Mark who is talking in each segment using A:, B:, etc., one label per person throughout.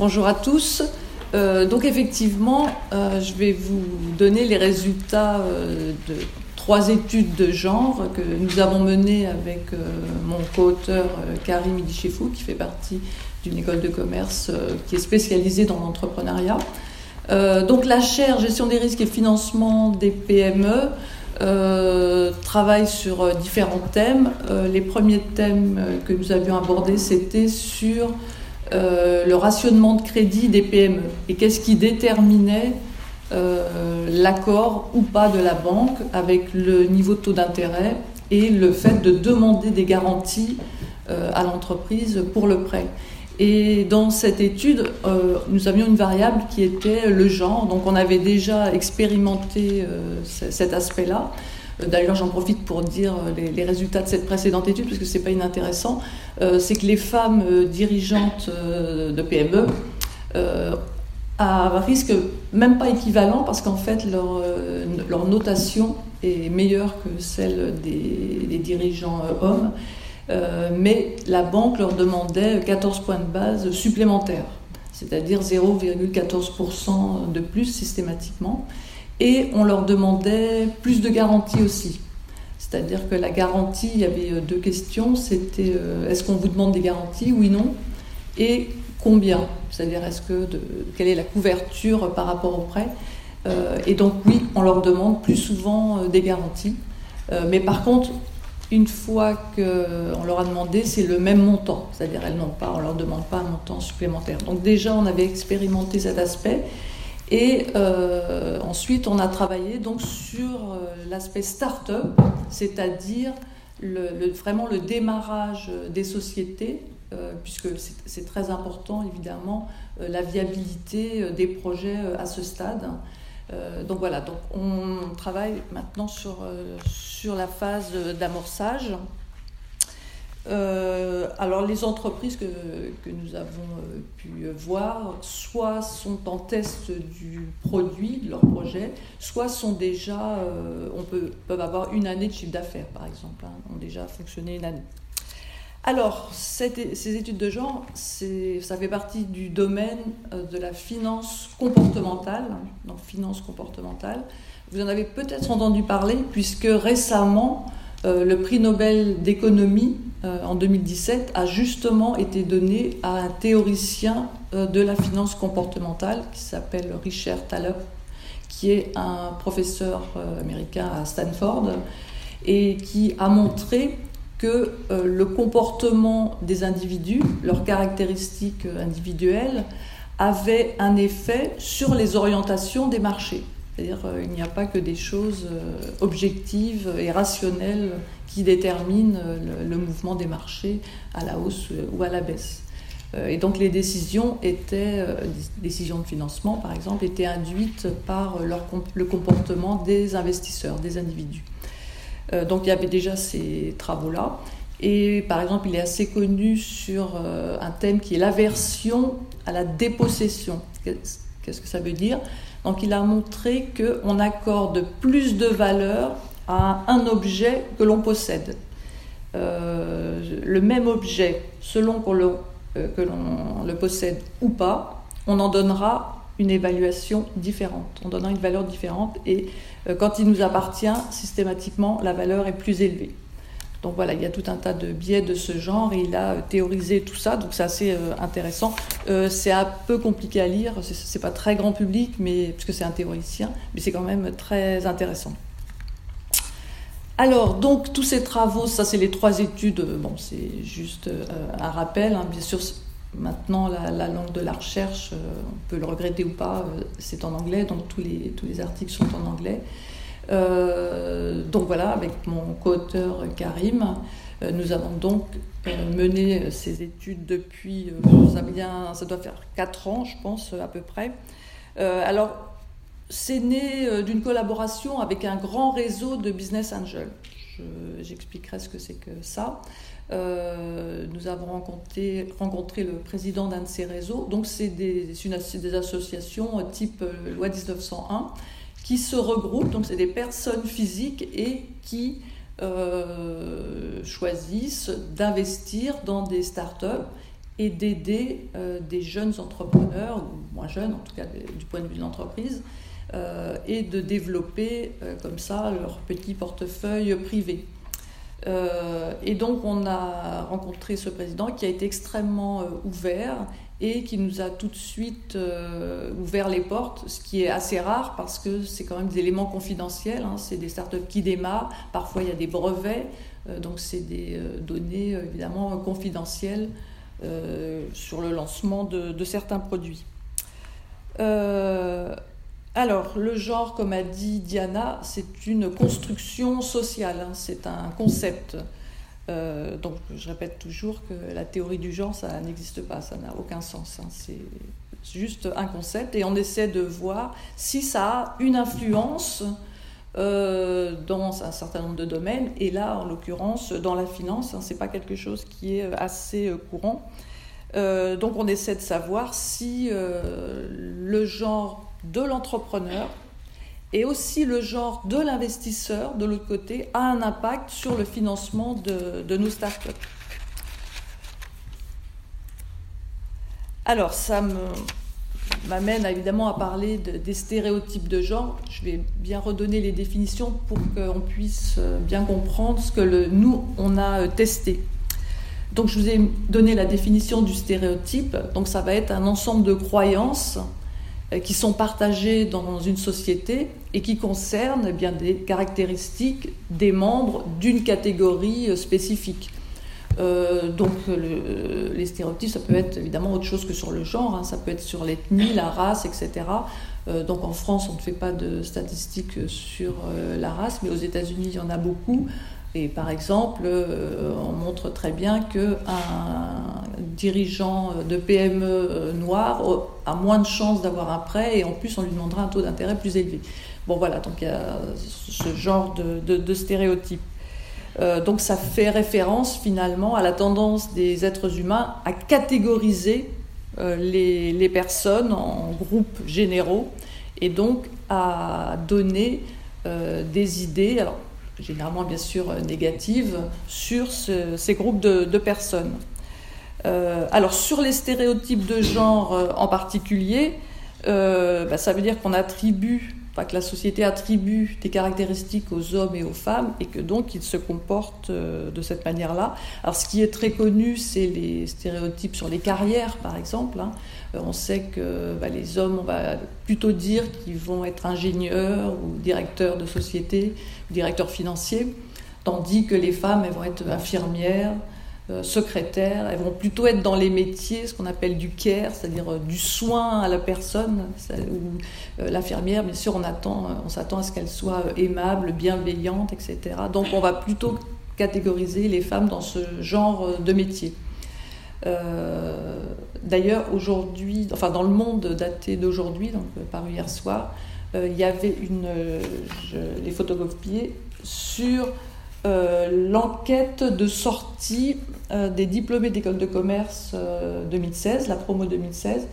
A: Bonjour à tous. Euh, donc effectivement, euh, je vais vous donner les résultats euh, de trois études de genre que nous avons menées avec mon co-auteur Karim Idichefou, qui fait partie d'une école de commerce qui est spécialisée dans l'entrepreneuriat. donc la chaire gestion des risques et financement des PME travaille sur différents thèmes. les premiers thèmes que nous avions abordés, c'était sur euh, le rationnement de crédit des PME et qu'est-ce qui déterminait euh, l'accord ou pas de la banque avec le niveau de taux d'intérêt et le fait de demander des garanties euh, à l'entreprise pour le prêt. Et dans cette étude, nous avions une variable qui était le genre. Donc on avait déjà expérimenté cet aspect-là. D'ailleurs, j'en profite pour dire euh, les, résultats de cette précédente étude, parce que ce n'est pas inintéressant. Euh, c'est que les femmes euh, dirigeantes de PME à risque même pas équivalent, parce qu'en fait, leur, leur, notation est meilleure que celle des, dirigeants hommes. mais la banque leur demandait 14 points de base supplémentaires, c'est-à-dire 0,14% de plus systématiquement. Et on leur demandait plus de garanties aussi. C'est-à-dire que la garantie, il y avait euh, deux questions. C'était euh, est-ce qu'on vous demande des garanties Oui, non? Et combien? C'est-à-dire est-ce que quelle est la couverture par rapport au prêt? Euh, Et donc oui, on leur demande plus souvent des garanties. mais par contre, une fois qu'on leur a demandé, c'est le même montant. C'est-à-dire elles n'ont pas, on leur demande pas un montant supplémentaire. Donc déjà, on avait expérimenté cet aspect. Et euh, ensuite, on a travaillé donc sur euh, l'aspect start-up, c'est-à-dire le, vraiment le démarrage des sociétés, euh, puisque c'est très important évidemment la viabilité des projets à ce stade. donc voilà, donc on travaille maintenant sur, sur la phase d'amorçage. Euh, alors les entreprises que, que nous avons euh, pu voir, soit sont en test du produit, de leur projet, soit sont déjà, euh, on peut, peuvent avoir une année de chiffre d'affaires par exemple, hein, ont déjà fonctionné une année. Alors, ces études de genre, ça fait partie du domaine de la finance comportementale, donc finance comportementale. Vous en avez peut-être entendu parler, puisque récemment, le prix Nobel d'économie euh, en 2017 a justement été donné à un théoricien euh, de la finance comportementale qui s'appelle Richard Thaler, qui est un professeur euh, américain à Stanford et qui a montré que le comportement des individus, leurs caractéristiques individuelles, avait un effet sur les orientations des marchés. C'est-à-dire qu'il n'y a pas que des choses objectives et rationnelles qui détermine euh, le, mouvement des marchés à la hausse euh, ou à la baisse. Euh, et donc les décisions étaient, décisions de financement par exemple, étaient induites par le comportement des investisseurs, des individus. Donc il y avait déjà ces travaux-là. Et par exemple, il est assez connu sur un thème qui est l'aversion à la dépossession. Qu'est-ce que ça veut dire? Donc il a montré qu'on accorde plus de valeur à un objet que l'on possède. Euh, le même objet, selon euh, que l'on le possède ou pas, on en donnera une évaluation différente. On donnera une valeur différente et euh, quand il nous appartient, systématiquement, la valeur est plus élevée. Donc voilà, il y a tout un tas de biais de ce genre et il a théorisé tout ça, donc c'est assez intéressant. c'est un peu compliqué à lire, c'est pas très grand public, mais puisque c'est un théoricien, mais c'est quand même très intéressant. Alors, donc, tous ces travaux, ça, c'est les trois études. Bon, c'est juste euh, un rappel. Hein. Bien sûr, maintenant, la, langue de la recherche, euh, on peut le regretter ou pas, euh, c'est en anglais, donc tous les articles sont en anglais. Donc voilà, avec mon co-auteur Karim, nous avons donc mené ces études depuis, ça, ça doit faire quatre ans, je pense, à peu près. alors, c'est né euh, d'une collaboration avec un grand réseau de business angels. J'expliquerai ce que c'est que ça. Euh, nous avons rencontré, le président d'un de ces réseaux. Donc, c'est des, associations type euh, loi 1901 qui se regroupent. Donc, c'est des personnes physiques et qui choisissent d'investir dans des startups et d'aider des jeunes entrepreneurs, ou moins jeunes en tout cas du point de vue de l'entreprise, et de développer comme ça leur petit portefeuille privé. et donc on a rencontré ce président qui a été extrêmement ouvert et qui nous a tout de suite euh, ouvert les portes, ce qui est assez rare parce que c'est quand même des éléments confidentiels, hein. c'est des startups qui démarrent, parfois il y a des brevets, euh, donc c'est des euh, données évidemment confidentielles sur le lancement de, certains produits. alors, le genre, comme a dit Diana, c'est une construction sociale, hein. c'est un concept. Euh, donc je répète toujours que la théorie du genre, ça n'existe pas, ça n'a aucun sens. Hein. C'est juste un concept et on essaie de voir si ça a une influence euh, dans un certain nombre de domaines. Et là, en l'occurrence, dans la finance, hein, ce n'est pas quelque chose qui est assez euh, courant. donc on essaie de savoir si le genre de l'entrepreneur et aussi le genre de l'investisseur, de l'autre côté, a un impact sur le financement de, nos startups. Alors, ça m'amène évidemment à parler des stéréotypes de genre. Je vais bien redonner les définitions pour qu'on puisse euh, bien comprendre ce que nous, on a euh, testé. Donc, je vous ai donné la définition du stéréotype. Donc, ça va être un ensemble de croyances euh, qui sont partagées dans une société et qui concernent eh bien, des caractéristiques des membres d'une catégorie euh, spécifique. Euh, donc les stéréotypes, ça peut être évidemment autre chose que sur le genre, hein. ça peut être sur l'ethnie, la race, etc. donc en France, on ne fait pas de statistiques sur la race, mais aux États-Unis, il y en a beaucoup. Et par exemple, euh, on montre très bien qu'un dirigeant de PME euh, noir a moins de chances d'avoir un prêt et en plus on lui demandera un taux d'intérêt plus élevé. Bon voilà, donc il y a ce genre de, stéréotypes. Euh, donc ça fait référence finalement à la tendance des êtres humains à catégoriser les, les, personnes en groupes généraux et donc à donner des idées. Alors, généralement bien sûr euh, négatives, sur ces groupes de, personnes. Euh, alors sur les stéréotypes de genre euh, en particulier, bah, ça veut dire qu'on attribue, que la société attribue des caractéristiques aux hommes et aux femmes et que donc ils se comportent de cette manière-là. Alors ce qui est très connu, c'est les stéréotypes sur les carrières par exemple. Hein. On sait que bah, les hommes, on va plutôt dire qu'ils vont être ingénieurs ou directeurs de société, directeurs financiers, tandis que les femmes, elles vont être infirmières, euh, secrétaires, elles vont plutôt être dans les métiers, ce qu'on appelle du care, c'est-à-dire euh, du soin à la personne. Où euh, l'infirmière, bien sûr, on, attend, on s'attend à ce qu'elle soit aimable, bienveillante, etc. Donc on va plutôt catégoriser les femmes dans ce genre de métier. Euh, d'ailleurs, aujourd'hui, enfin dans le monde daté d'aujourd'hui, donc euh, paru hier soir, euh, il y avait une, je l'ai photocopié, sur l'enquête de sortie des diplômés d'école de commerce 2016, la promo 2016,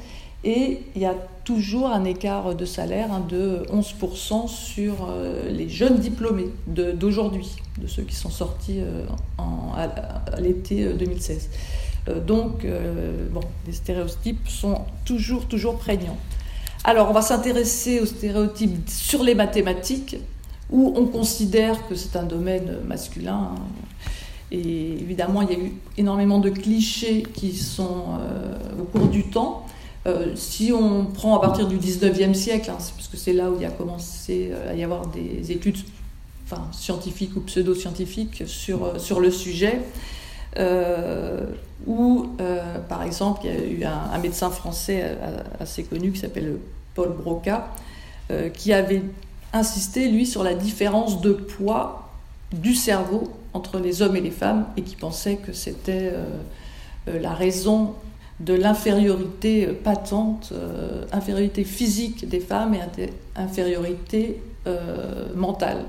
A: et il y a toujours un écart de salaire hein, de 11% sur les jeunes diplômés d'aujourd'hui, de, ceux qui sont sortis à l'été 2016. Euh, donc, euh, bon, les stéréotypes sont toujours, toujours prégnants. Alors, on va s'intéresser aux stéréotypes sur les mathématiques, où on considère que c'est un domaine masculin. Hein. Et évidemment, il y a eu énormément de clichés qui sont euh, au cours du temps. si on prend à partir du 19e siècle, hein, parce que c'est là où il y a commencé à y avoir des études enfin, scientifiques ou pseudo-scientifiques sur, sur le sujet, euh, où, euh, par exemple, il y a eu un, médecin français euh, assez connu qui s'appelle Paul Broca, qui avait insisté, lui, sur la différence de poids du cerveau entre les hommes et les femmes, et qui pensait que c'était la raison de l'infériorité patente, infériorité physique des femmes et infériorité mentale.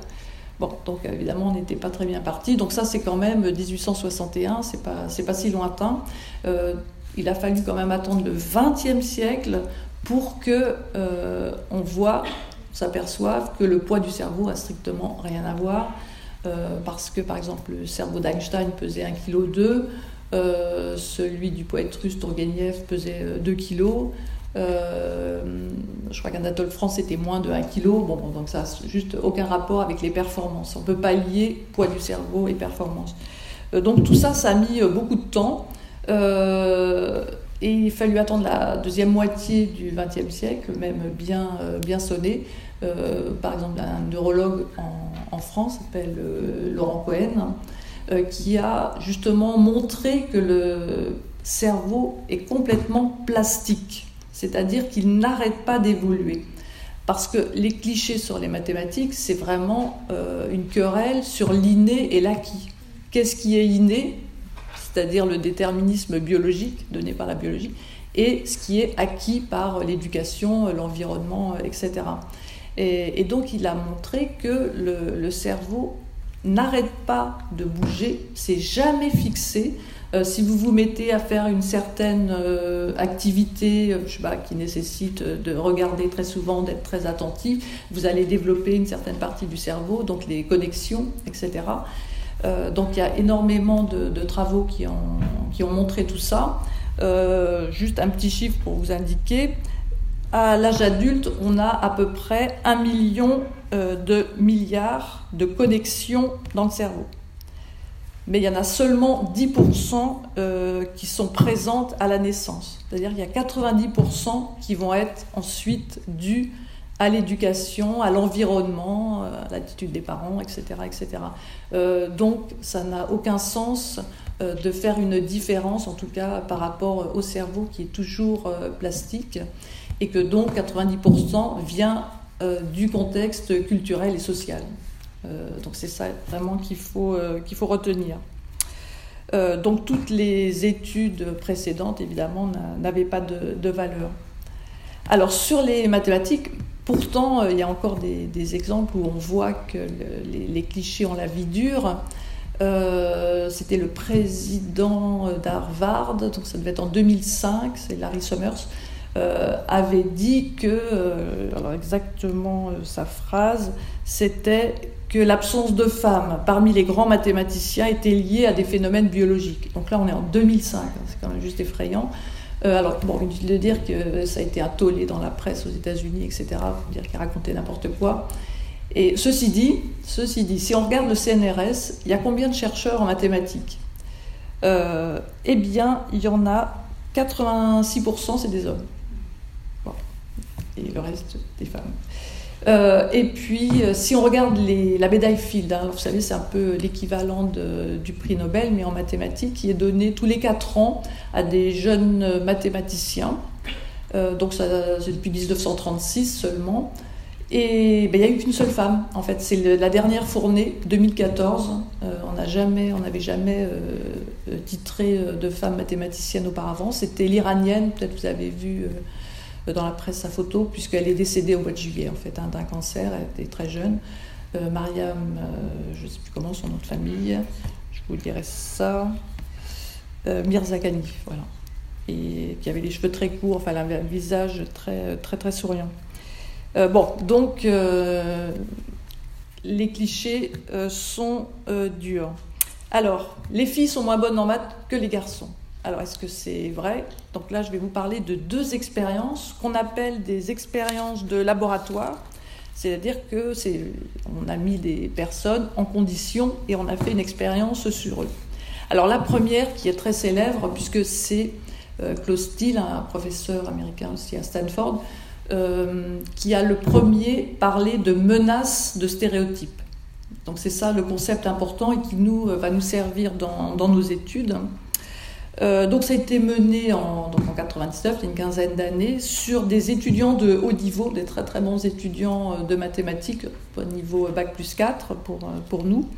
A: Bon, donc évidemment, on n'était pas très bien parti. Donc ça, c'est quand même 1861, c'est pas, c'est pas si lointain. Euh, il a fallu quand même attendre le XXe siècle pour que euh, on voit, s'aperçoive que le poids du cerveau a strictement rien à voir. Euh, parce que par exemple le cerveau d'Einstein pesait 1,2 kg, celui du poète russe Tourgueniev pesait 2 kilos. je crois qu'Anatole France c'était moins de 1 kg. Bon, donc ça n'a juste aucun rapport avec les performances. On ne peut pas lier poids du cerveau et performance. donc tout ça, ça a mis beaucoup de temps. Et il fallu attendre la deuxième moitié du XXe siècle, même bien, euh, bien sonné. Euh, par exemple, un neurologue en, France s'appelle euh, Laurent Cohen, qui a justement montré que le cerveau est complètement plastique, c'est-à-dire qu'il n'arrête pas d'évoluer. Parce que les clichés sur les mathématiques, c'est vraiment une querelle sur l'inné et l'acquis. Qu'est-ce qui est inné c'est-à-dire le déterminisme biologique donné par la biologie, et ce qui est acquis par l'éducation, l'environnement, etc. Et, donc il a montré que le, cerveau n'arrête pas de bouger, c'est jamais fixé. Euh, si vous vous mettez à faire une certaine euh, activité euh, sais pas, qui nécessite de regarder très souvent, d'être très attentif, vous allez développer une certaine partie du cerveau, donc les connexions, etc. Donc il y a énormément de, travaux qui ont, montré tout ça. Juste un petit chiffre pour vous indiquer. À l'âge adulte, on a à peu près un million euh, de milliards de connexions dans le cerveau. Mais il y en a seulement 10% qui sont présentes à la naissance. C'est-à-dire qu'il y a 90% qui vont être ensuite dus à l'éducation, à l'environnement, euh, à l'attitude des parents, etc. etc. Euh, donc ça n'a aucun sens euh, de faire une différence, en tout cas par rapport au cerveau qui est toujours plastique, et que donc 90% vient du contexte culturel et social. donc c'est ça vraiment qu'il faut, qu'il faut retenir. donc toutes les études précédentes, évidemment, n'avaient pas de, de valeur. Alors sur les mathématiques, Pourtant, euh, il y a encore des, exemples où on voit que les, clichés ont la vie dure. Euh, c'était le président d'Harvard, donc ça devait être en 2005, c'est Larry Summers, euh, avait dit que, alors exactement sa phrase, c'était que l'absence de femmes parmi les grands mathématiciens était liée à des phénomènes biologiques. Donc là, on est en 2005, hein, c'est quand même juste effrayant. Euh, alors, bon, inutile de dire que ça a été un tollé dans la presse aux États-Unis, etc., pour dire qu'il racontait n'importe quoi. Et ceci dit, ceci dit, si on regarde le CNRS, il y a combien de chercheurs en mathématiques? Euh, Eh bien, il y en a 86%, c'est des hommes. Et le reste, des femmes. Euh, et puis, euh, si on regarde la médaille Field, hein, vous savez, c'est un peu l'équivalent du prix Nobel, mais en mathématiques, qui est donné tous les 4 ans à des jeunes mathématiciens. Euh, donc, c'est depuis 1936 seulement. Et ben, il n'y a eu qu'une seule femme, en fait. C'est la dernière fournée, 2014. on n'avait jamais, jamais titré de femme mathématicienne auparavant. C'était l'iranienne, peut-être vous avez vu dans la presse sa photo, puisqu'elle est décédée au mois de juillet, en fait, hein, d'un cancer. Elle était très jeune. Euh, Mariam, euh, je ne sais plus comment son nom de famille, je vous dirai ça. Euh, Mirzakani, voilà. Et qui avait les cheveux très courts, enfin, elle avait un visage très, très, très souriant. bon, donc, les clichés sont durs. Alors, les filles sont moins bonnes en maths que les garçons. Alors, est-ce que c'est vrai? Donc là, je vais vous parler de deux expériences qu'on appelle des expériences de laboratoire. C'est-à-dire que c'est, on a mis des personnes en condition et on a fait une expérience sur eux. Alors la première, qui est très célèbre, puisque c'est euh, Klaus un professeur américain aussi à Stanford, euh, qui a le premier parlé de menaces de stéréotypes. Donc c'est ça le concept important et qui nous, va nous servir dans, dans nos études. Euh, donc ça a été mené en, donc en 99, il y a une quinzaine d'années, sur des étudiants de haut niveau, des très très bons étudiants euh, de mathématiques, au niveau Bac plus 4 pour, euh, pour nous.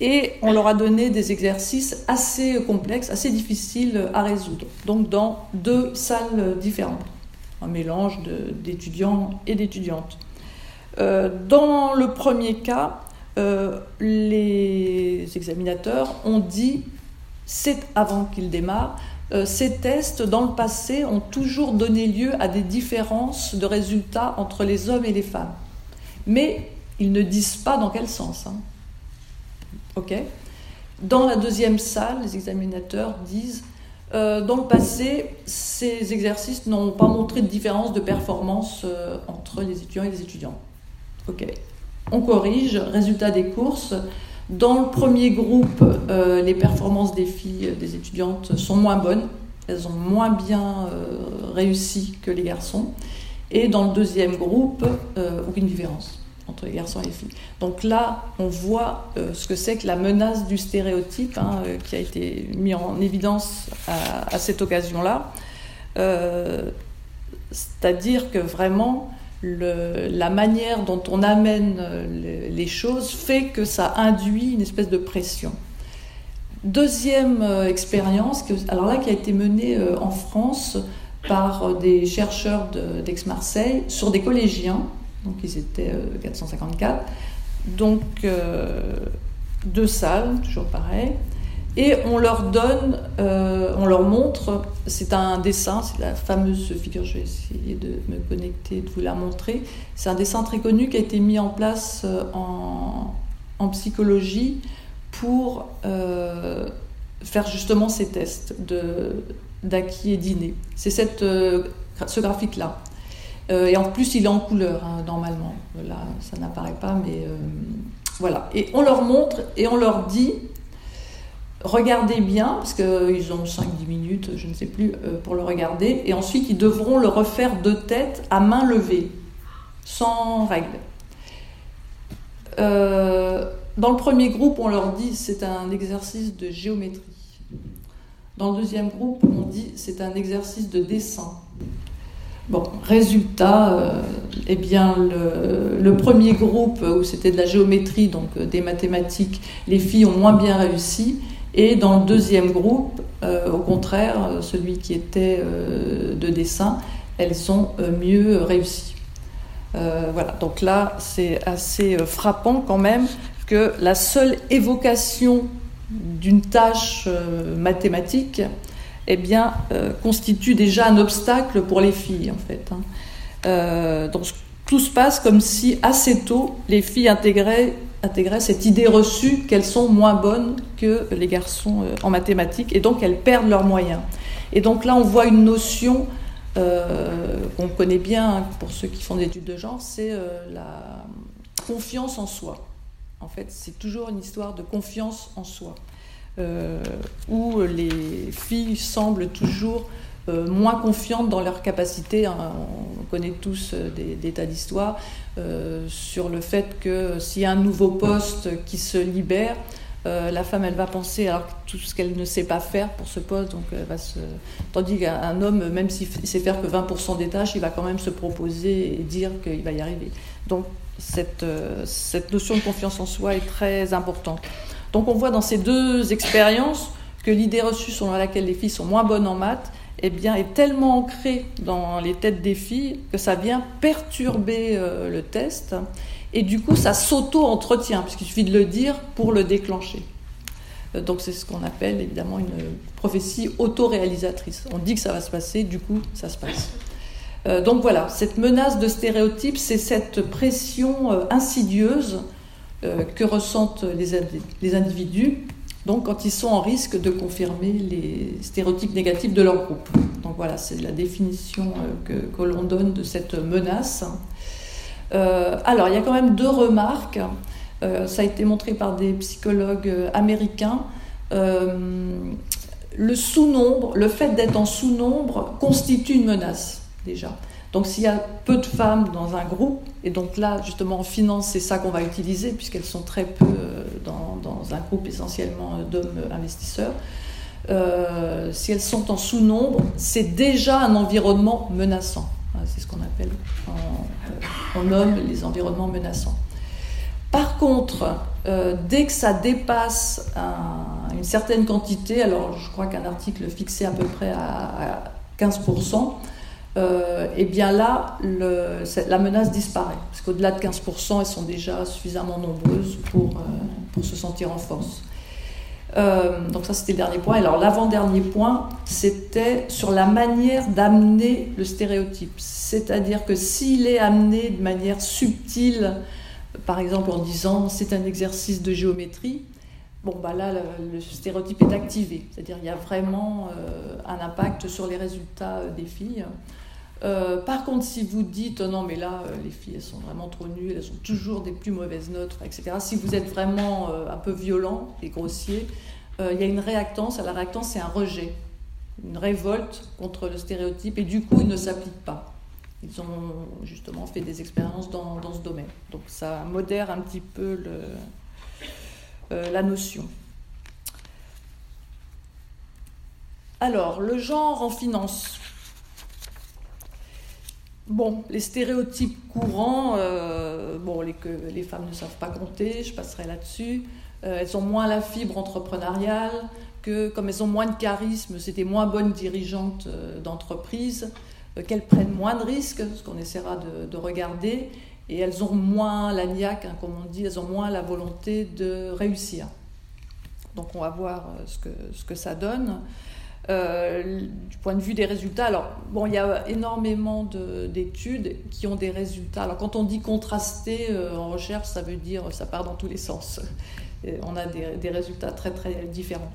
A: Et on leur a donné des exercices assez complexes, assez difficiles à résoudre. Donc dans deux salles différentes, un mélange d'étudiants et d'étudiantes. dans le premier cas, les examinateurs ont dit c'est avant qu'il démarre. Euh, ces tests, dans le passé, ont toujours donné lieu à des différences de résultats entre les hommes et les femmes. Mais ils ne disent pas dans quel sens. Hein. OK? Dans la deuxième salle, les examinateurs disent euh, dans le passé, ces exercices n'ont pas montré de différence de performance euh, entre les étudiants et les étudiants. Ok. On corrige, résultat des courses. Dans le premier groupe, euh, les performances des filles, des étudiantes sont moins bonnes. Elles ont moins bien réussi que les garçons. Et dans le deuxième groupe, aucune différence entre les garçons et les filles. Donc là, on voit euh, ce que c'est que la menace du stéréotype hein, euh, qui a été mis en évidence à, cette occasion-là. Euh, c'est-à-dire que vraiment, la manière dont on amène les choses fait que ça induit une espèce de pression. Deuxième expérience, alors là, qui a été menée en France par des chercheurs d'Aix-Marseille sur des collégiens donc ils étaient 454. Euh, donc euh, deux salles, toujours pareil. Et on leur donne, euh, on leur montre, c'est un dessin, c'est la fameuse figure, je vais essayer de me connecter, de vous la montrer. C'est un dessin très connu qui a été mis en place en, psychologie pour faire justement ces tests d'acquis et d'inné. C'est ce graphique-là. Euh, et en plus, il est en couleur, hein, normalement. Là, ça n'apparaît pas, mais euh, voilà. Et on leur montre et on leur dit regardez bien, parce qu'ils ont 5-10 minutes, je ne sais plus, euh, pour le regarder. Et ensuite, ils devront le refaire de tête à main levée, sans règle. dans le premier groupe, on leur dit c'est un exercice de géométrie. Dans le deuxième groupe, on dit c'est un exercice de dessin. Bon, résultat, euh, eh bien, le, premier groupe où c'était de la géométrie, donc euh, des mathématiques, les filles ont moins bien réussi. Et dans le deuxième groupe, euh, au contraire, celui qui était de dessin, elles ont mieux réussi. voilà, donc là, c'est assez frappant quand même que la seule évocation d'une tâche mathématique eh bien, euh, constitue déjà un obstacle pour les filles, en fait. Hein. Euh, donc, tout se passe comme si, assez tôt, les filles intégraient, intégraient cette idée reçue qu'elles sont moins bonnes que les garçons euh, en mathématiques, et donc elles perdent leurs moyens. Et donc là, on voit une notion qu'on connaît bien hein, pour ceux qui font des études de genre, c'est la confiance en soi. En fait, c'est toujours une histoire de confiance en soi. Euh, où les filles semblent toujours euh, moins confiantes dans leurs capacités. Hein. On connaît tous euh, des, tas d'histoires sur le fait que s'il y a un nouveau poste qui se libère, la femme, elle va penser alors tout ce qu'elle ne sait pas faire pour ce poste, donc va se... tandis qu'un homme, même s'il sait faire que 20% des tâches, il va quand même se proposer et dire qu'il va y arriver. Donc cette notion de confiance en soi est très importante. Donc on voit dans ces deux expériences que l'idée reçue selon laquelle les filles sont moins bonnes en maths eh bien, est tellement ancrée dans les têtes des filles que ça vient perturber euh, le test. Et du coup, ça s'auto-entretient, puisqu'il suffit de le dire pour le déclencher. Euh, donc c'est ce qu'on appelle évidemment une prophétie auto-réalisatrice. On dit que ça va se passer, du coup, ça se passe. Euh, donc voilà, cette menace de stéréotypes, c'est cette pression insidieuse que ressentent les, individus donc quand ils sont en risque de confirmer les stéréotypes négatifs de leur groupe. Donc voilà, c'est la définition euh, que, l'on donne de cette menace. Euh, alors, il y a quand même deux remarques. ça a été montré par des psychologues américains. le sous-nombre, le fait d'être en sous-nombre constitue une menace déjà. Donc s'il y a peu de femmes dans un groupe, et donc là justement en finance c'est ça qu'on va utiliser puisqu'elles sont très peu euh, dans, un groupe essentiellement euh, d'hommes investisseurs, euh, si elles sont en sous-nombre, c'est déjà un environnement menaçant. C'est ce qu'on appelle, on nomme les environnements menaçants. Par contre, dès que ça dépasse une certaine quantité, alors je crois qu'un article fixé à peu près à 15%, euh, et bien là, la menace disparaît. Parce qu'au-delà de 15%, elles sont déjà suffisamment nombreuses pour, euh, pour se sentir en force. Euh, donc ça, c'était le dernier point. Alors l'avant-dernier point, c'était sur la manière d'amener le stéréotype. C'est-à-dire que s'il est amené de manière subtile, par exemple en disant c'est un exercice de géométrie, bon, bah là, le, stéréotype est activé. C'est-à-dire il y a vraiment un impact sur les résultats des filles. Par contre, si vous dites non, mais là, les filles, elles sont vraiment trop nulles, elles ont toujours des plus mauvaises notes, etc. Si vous êtes vraiment un peu violent et grossier, il y a une réactance. la réactance, c'est un rejet une révolte contre le stéréotype et du coup ils ne s'appliquent pas. Ils ont justement fait des expériences dans, ce domaine. Donc ça modère un petit peu euh, la notion. Alors, le genre en finance. Bon, les stéréotypes courants, euh, bon, les, que les femmes ne savent pas compter, je passerai là-dessus. Euh, elles ont moins la fibre entrepreneuriale, que comme elles ont moins de charisme, c'était moins bonnes dirigeantes euh, d'entreprise, qu'elles prennent moins de risques, ce qu'on essaiera de, regarder, et elles ont moins la niaque, hein, comme on dit, elles ont moins la volonté de réussir. Donc on va voir ce que, ce que ça donne. Du point de vue des résultats, alors bon, il y a énormément d'études qui ont des résultats. Alors quand on dit contrasté en recherche, ça veut dire ça part dans tous les sens. on a des, résultats très très différents.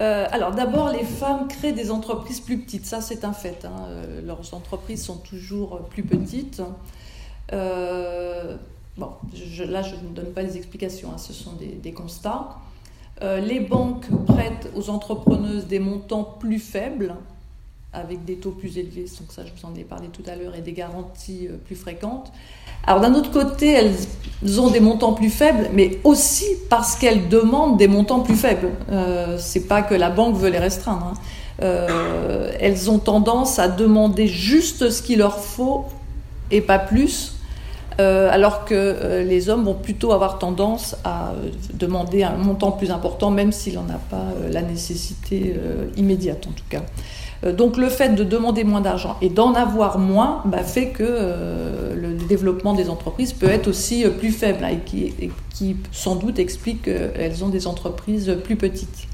A: Euh, alors d'abord, les femmes créent des entreprises plus petites, ça c'est un fait. Hein. Euh, leurs entreprises sont toujours plus petites. Euh, bon, là je ne donne pas les explications, hein, ce sont des, constats. Les banques prêtent aux entrepreneuses des montants plus faibles, avec des taux plus élevés, donc ça je vous en ai parlé tout à l'heure, et des garanties plus fréquentes. Alors d'un autre côté, elles ont des montants plus faibles, mais aussi parce qu'elles demandent des montants plus faibles. Euh, c'est pas que la banque veut les restreindre. Hein. Euh, elles ont tendance à demander juste ce qu'il leur faut et pas plus, euh, alors que euh, les hommes vont plutôt avoir tendance à demander un montant plus important, même s'il n'en a pas la nécessité immédiate en tout cas. Euh, donc le fait de demander moins d'argent et d'en avoir moins bah, fait que euh, le développement des entreprises peut être aussi euh, plus faible et, qui, sans doute explique qu'elles ont des entreprises plus petites.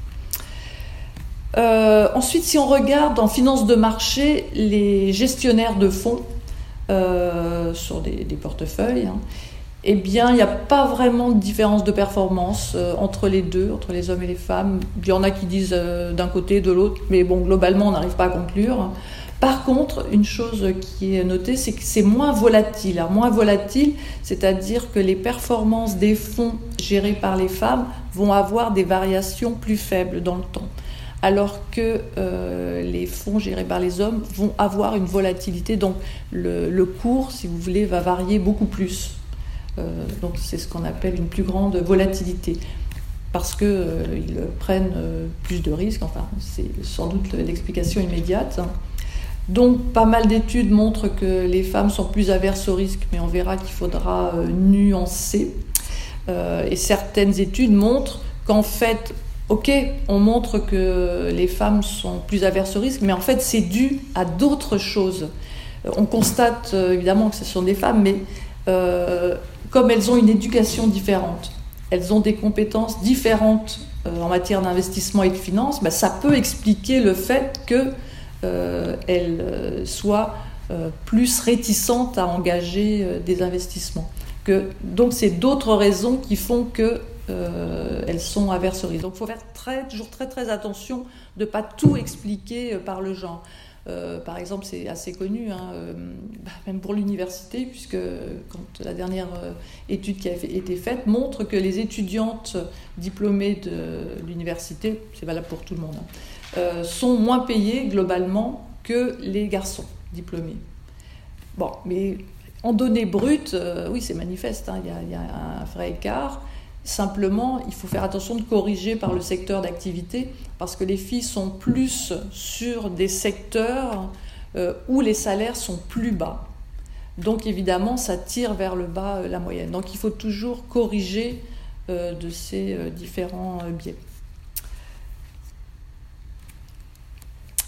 A: ensuite, si on regarde en finance de marché les gestionnaires de fonds sur des, portefeuilles, hein, eh bien, il n'y a pas vraiment de différence de performance euh, entre les deux, entre les hommes et les femmes. Il y en a qui disent euh, d'un côté, de l'autre, mais bon, globalement, on n'arrive pas à conclure. Par contre, une chose qui est notée, c'est que c'est moins volatile. Moins volatile, c'est-à-dire que les performances des fonds gérés par les femmes vont avoir des variations plus faibles dans le temps, alors que euh, les fonds gérés par les hommes vont avoir une volatilité. Donc, le cours, si vous voulez, va varier beaucoup plus. Euh, donc c'est ce qu'on appelle une plus grande volatilité parce qu'ils euh, prennent plus de risques. Enfin, c'est sans doute l'explication immédiate. Donc, pas mal d'études montrent que les femmes sont plus averses au risque, mais on verra qu'il faudra nuancer. et certaines études montrent qu'en fait, ok, on montre que les femmes sont plus averses au risque, mais en fait, c'est dû à d'autres choses. On constate évidemment que ce sont des femmes, mais comme elles ont une éducation différente, elles ont des compétences différentes euh, en matière d'investissement et de finance, ben, ça peut expliquer le fait qu'elles euh, euh, soient plus réticentes à engager des investissements. Donc c'est d'autres raisons qui font que elles sont risque. Donc il faut faire toujours très très attention de ne pas tout expliquer par le genre. Euh, par exemple, c'est assez connu, hein, euh, bah, même pour l'université, puisque quand la dernière euh, étude qui a été faite montre que les étudiantes diplômées de l'université, c'est valable pour tout le monde, hein, sont moins payées globalement que les garçons diplômés. Bon, mais en données brutes, oui, c'est manifeste, hein, il y, a un vrai écart. Simplement, il faut faire attention de corriger par le secteur d'activité parce que les filles sont plus sur des secteurs euh, où les salaires sont plus bas. Donc évidemment, ça tire vers le bas euh, la moyenne. Donc il faut toujours corriger euh, de ces différents biais.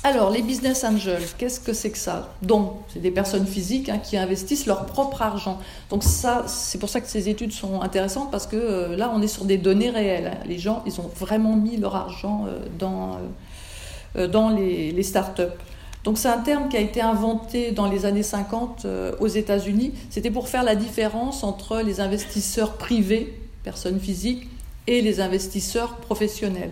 A: Alors, les business angels, qu'est-ce que c'est que ça? Donc, c'est des personnes physiques hein, qui investissent leur propre argent. Donc ça, c'est pour ça que ces études sont intéressantes parce que euh, là, on est sur des données réelles. Hein. Les gens, ils ont vraiment mis leur argent euh, dans, euh, dans les, les startups. Donc c'est un terme qui a été inventé dans les années 50 aux États-Unis. C'était pour faire la différence entre les investisseurs privés, personnes physiques, et les investisseurs professionnels.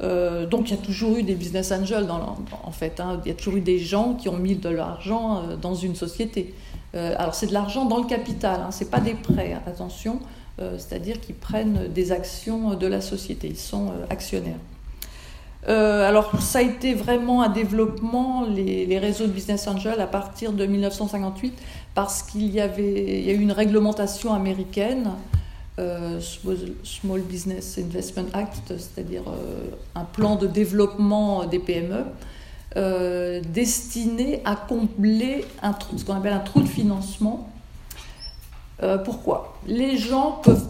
A: Euh, donc il y a toujours eu des business angels en fait. Hein. il y a toujours eu des gens qui ont mis de l'argent euh, dans une société. Euh, alors c'est de l'argent dans le capital, hein, c'est pas des prêts, hein, attention. C'est-à-dire qu'ils prennent des actions de la société, ils sont actionnaires. alors ça a été vraiment un développement les, les, réseaux de business angels à partir de 1958 parce qu'il y avait y a eu une réglementation américaine Small Business Investment Act, c'est-à-dire euh, un plan de développement des PME, euh, destiné à combler un ce qu'on appelle un trou de financement. pourquoi? Les gens peuvent,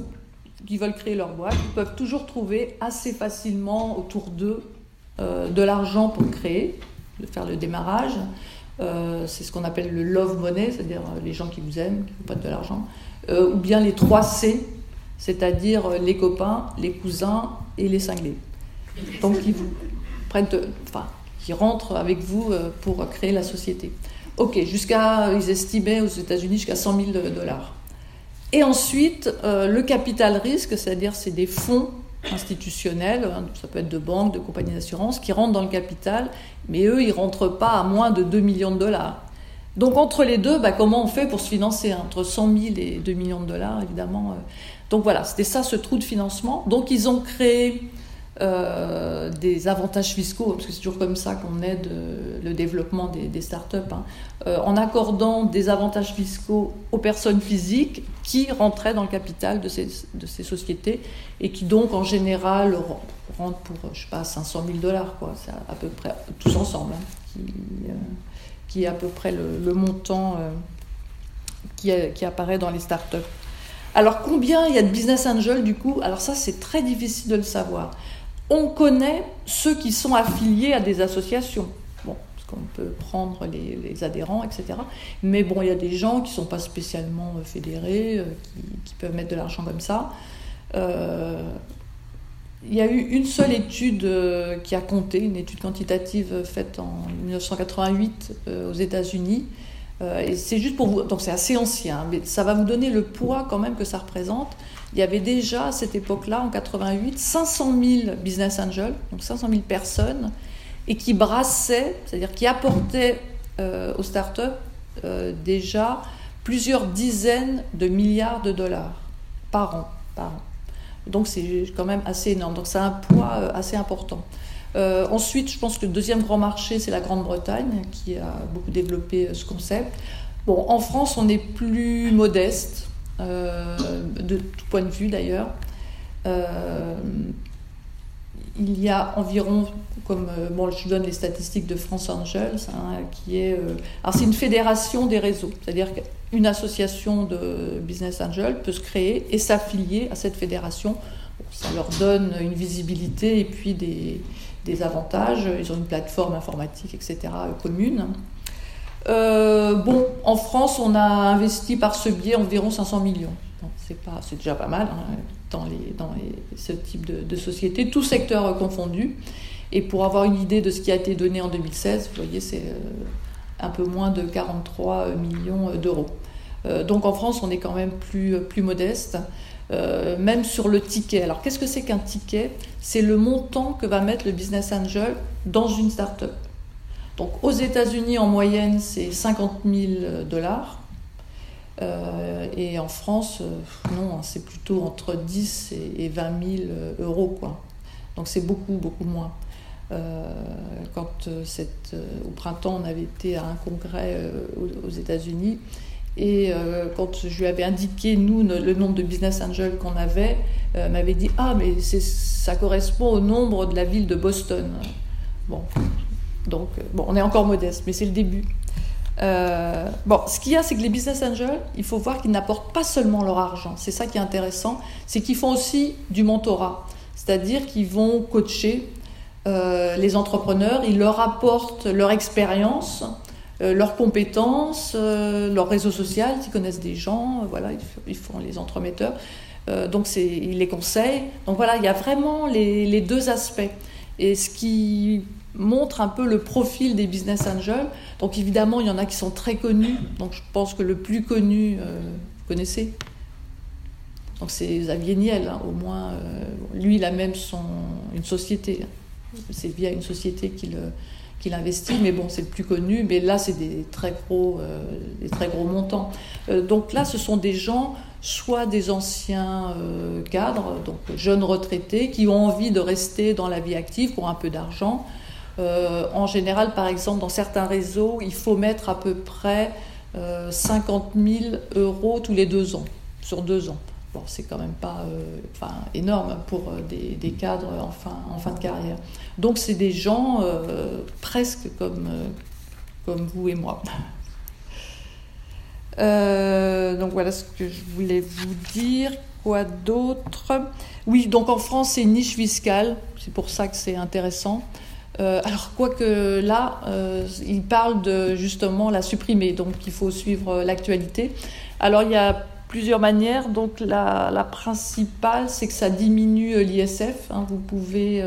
A: qui veulent créer leur boîte peuvent toujours trouver assez facilement autour d'eux de l'argent pour créer, de faire le démarrage. c'est ce qu'on appelle le love money, c'est-à-dire les gens qui vous aiment, qui vous prêtent de l'argent, ou bien les 3 C, c'est-à-dire les copains, les cousins et les cinglés. Donc qui prennent, enfin, qui rentrent avec vous euh, pour créer la société. Ok, jusqu'à, ils estimaient aux États-Unis jusqu'à 100 000 dollars. Et ensuite, euh, le capital risque, c'est-à-dire c'est des fonds institutionnels, hein, ça peut être de banques, de compagnies d'assurance, qui rentrent dans le capital, mais eux, ils rentrent pas à moins de 2 millions de dollars. Donc entre les deux, bah, comment on fait pour se financer? Entre 100 000 et 2 millions de dollars, évidemment. Euh, donc voilà, c'était ça ce trou de financement. Donc ils ont créé euh, des avantages fiscaux, parce que c'est toujours comme ça qu'on aide euh, le développement des, startups, hein, euh, en accordant des avantages fiscaux aux personnes physiques qui rentraient dans le capital de ces, sociétés et qui donc en général rentrent pour, je sais pas, 500 000 dollars, quoi, c'est à, peu près, tous ensemble, hein, qui, est à peu près le, montant qui, qui apparaît dans les startups. Alors combien il y a de business angels du coup? Alors ça c'est très difficile de le savoir. On connaît ceux qui sont affiliés à des associations. Bon, parce qu'on peut prendre les, adhérents, etc. Mais bon, il y a des gens qui ne sont pas spécialement euh, fédérés, euh, qui, peuvent mettre de l'argent comme ça. Euh, il y a eu une seule étude qui a compté, une étude quantitative faite en 1988 aux États-Unis, et c'est juste pour vous. Donc c'est assez ancien, mais ça va vous donner le poids quand même que ça représente. Il y avait déjà à cette époque-là, en 88, 500 000 business angels, donc 500 000 personnes, et qui brassaient, c'est-à-dire qui apportaient euh, aux startups euh, déjà plusieurs dizaines de milliards de dollars par an. Par an. Donc c'est quand même assez énorme. Donc c'est un poids assez important. Euh, ensuite, je pense que le deuxième grand marché, c'est la Grande-Bretagne, qui a beaucoup développé euh, ce concept. Bon, en France, on est plus modeste, euh, de tout point de vue d'ailleurs. il y a environ, comme bon, je donne les statistiques de France Angels, hein, qui est, alors c'est une fédération des réseaux, c'est-à-dire qu'une association de business angels peut se créer et s'affilier à cette fédération. ça leur donne une visibilité et puis des, des avantages. Ils ont une plateforme informatique, etc., commune. Euh, bon, en France, on a investi par ce biais environ 500 millions. C'est, déjà pas mal hein, dans, les, dans ce type de, de, société, tout secteur confondu. Et pour avoir une idée de ce qui a été donné en 2016, vous voyez, c'est euh, un peu moins de 43 millions d'euros. Euh, donc en France, on est quand même plus, plus modeste. Euh, même sur le ticket. Alors qu'est-ce que c'est qu'un ticket? C'est le montant que va mettre le business angel dans une start-up. Donc aux États-Unis, en moyenne, c'est 50 000 dollars. Euh, et en France, euh, non, hein, c'est plutôt entre 10 et 20 000 euros. Donc c'est beaucoup, beaucoup moins. quand au printemps, on avait été à un congrès aux États-Unis, et euh, quand je lui avais indiqué, nous, le nombre de business angels qu'on avait, euh, m'avait dit Ah, mais ça correspond au nombre de la ville de Boston. Bon, donc, euh, bon, on est encore modeste, mais c'est le début. bon, ce qu'il y a, c'est que les business angels, il faut voir qu'ils n'apportent pas seulement leur argent. C'est ça qui est intéressant, c'est qu'ils font aussi du mentorat. C'est-à-dire qu'ils vont coacher les entrepreneurs, ils leur apportent leur expérience, euh, leurs compétences, euh, leur réseau social, ils connaissent des gens, euh, voilà, ils, font les entremetteurs. donc ils les conseillent. Donc voilà, il y a vraiment les, deux aspects. Et ce qui montre un peu le profil des business angels. Donc évidemment, il y en a qui sont très connus. Donc je pense que le plus connu, vous connaissez Donc c'est Xavier Niel, hein, au moins, lui, il a même son, une société. C'est via une société qu'il qu'il investit, mais bon, c'est le plus connu, mais là, c'est des très gros, des très gros montants. donc là, ce sont des gens soit des anciens euh, cadres, donc jeunes retraités, qui ont envie de rester dans la vie active pour un peu d'argent. Euh, en général, par exemple, dans certains réseaux, il faut mettre à peu près 50 euh, 000 euros tous les deux ans, sur deux ans. Bon, c'est quand même pas enfin, énorme pour des, des, cadres en fin, de carrière. Donc, c'est des gens presque comme, comme vous et moi. Euh, donc voilà ce que je voulais vous dire. Quoi d'autre? Oui, donc en France, c'est une niche fiscale. C'est pour ça que c'est intéressant. Euh, alors, quoique là, euh, il parle de justement la supprimer, donc il faut suivre l'actualité. Alors, il y a plusieurs manières. Donc, la, principale, c'est que ça diminue l'ISF. Hein. Vous pouvez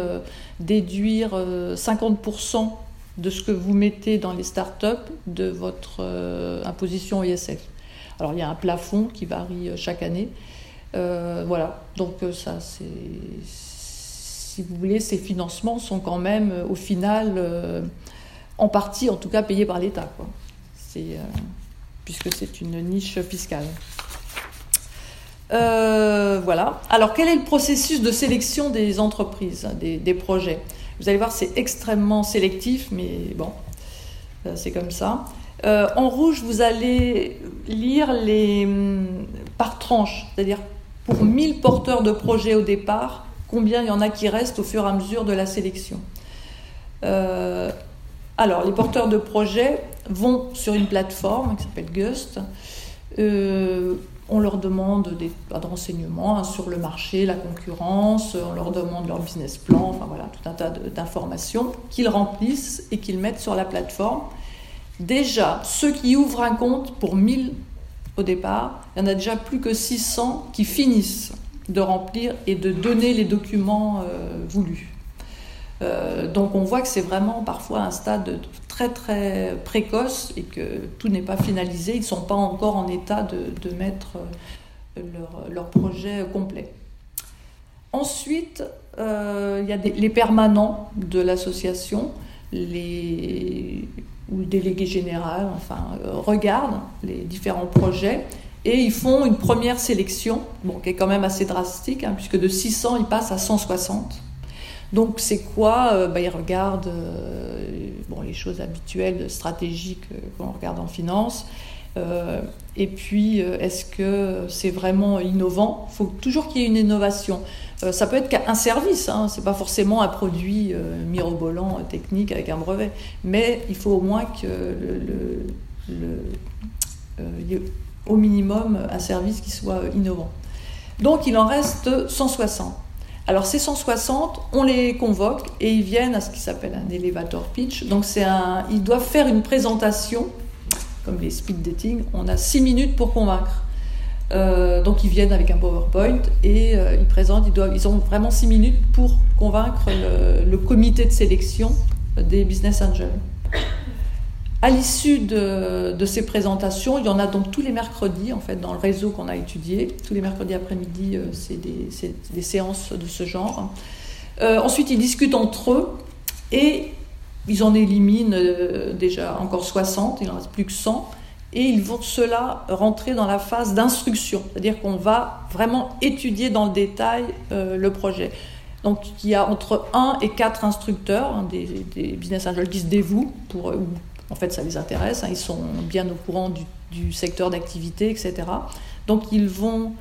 A: déduire 50% de ce que vous mettez dans les startups de votre euh, imposition ISF. Alors il y a un plafond qui varie euh, chaque année. Euh, voilà, donc ça c'est. Si vous voulez, ces financements sont quand même au final, en partie en tout cas, payés par l'État. puisque c'est une niche fiscale. Voilà. Alors, quel est le processus de sélection des entreprises, des projets? Vous allez voir, c'est extrêmement sélectif, mais bon, euh, c'est comme ça. Euh, en rouge, vous allez lire les hum, par tranche, c'est-à-dire pour 1000 porteurs de projets au départ, combien il y en a qui restent au fur et à mesure de la sélection. Euh, alors, les porteurs de projets vont sur une plateforme qui s'appelle Gust on leur demande des, de renseignements hein, sur le marché, la concurrence, on leur demande leur business plan, enfin voilà, tout un tas d'informations qu'ils remplissent et qu'ils mettent sur la plateforme. Déjà, ceux qui ouvrent un compte pour 1000 au départ, il y en a déjà plus que 600 qui finissent de remplir et de donner les documents euh, voulus. Euh, donc on voit que c'est vraiment parfois un stade très très précoce et que tout n'est pas finalisé. Ils ne sont pas encore en état de, mettre euh, leur, projet complet. Ensuite, euh, il y a les permanents de l'association, ou le délégué général, enfin, regardent les différents projets et ils font une première sélection, bon, qui est quand même assez drastique, hein, puisque de 600, ils passent à 160. Donc c'est quoi euh, bah, Ils regardent euh, bon, les choses habituelles, stratégiques euh, qu'on regarde en finance. et puis, est-ce que c'est vraiment innovant? Il faut toujours qu'il y ait une innovation. ça peut être qu'un service, hein, c'est pas forcément un produit mirobolant, technique avec un brevet, mais il faut au moins que le, le, au minimum un service qui soit innovant. Donc il en reste 160. Alors ces 160, on les convoque et ils viennent à ce qui s'appelle un elevator pitch. Donc c'est un, ils doivent faire une présentation, comme les speed dating. On a six minutes pour convaincre. Euh, donc ils viennent avec un PowerPoint et euh, ils présentent. Ils, doivent, ils ont vraiment six minutes pour convaincre le comité de sélection des business angels. À l'issue de, ces présentations, il y en a donc tous les mercredis, en fait, dans le réseau qu'on a étudié. Tous les mercredis après-midi, euh, c'est des, séances de ce genre. Euh, ensuite, ils discutent entre eux et ils en éliminent euh, déjà encore 60, il en reste plus que 100. Et ils vont cela rentrer dans la phase d'instruction, c'est-à-dire qu'on va vraiment étudier dans le détail le projet. Donc il y a entre 1 et 4 instructeurs, hein, des, business angels qui se dévouent pour, en fait, ça les intéresse. Hein. ils sont bien au courant du, secteur d'activité, etc. Donc, ils vont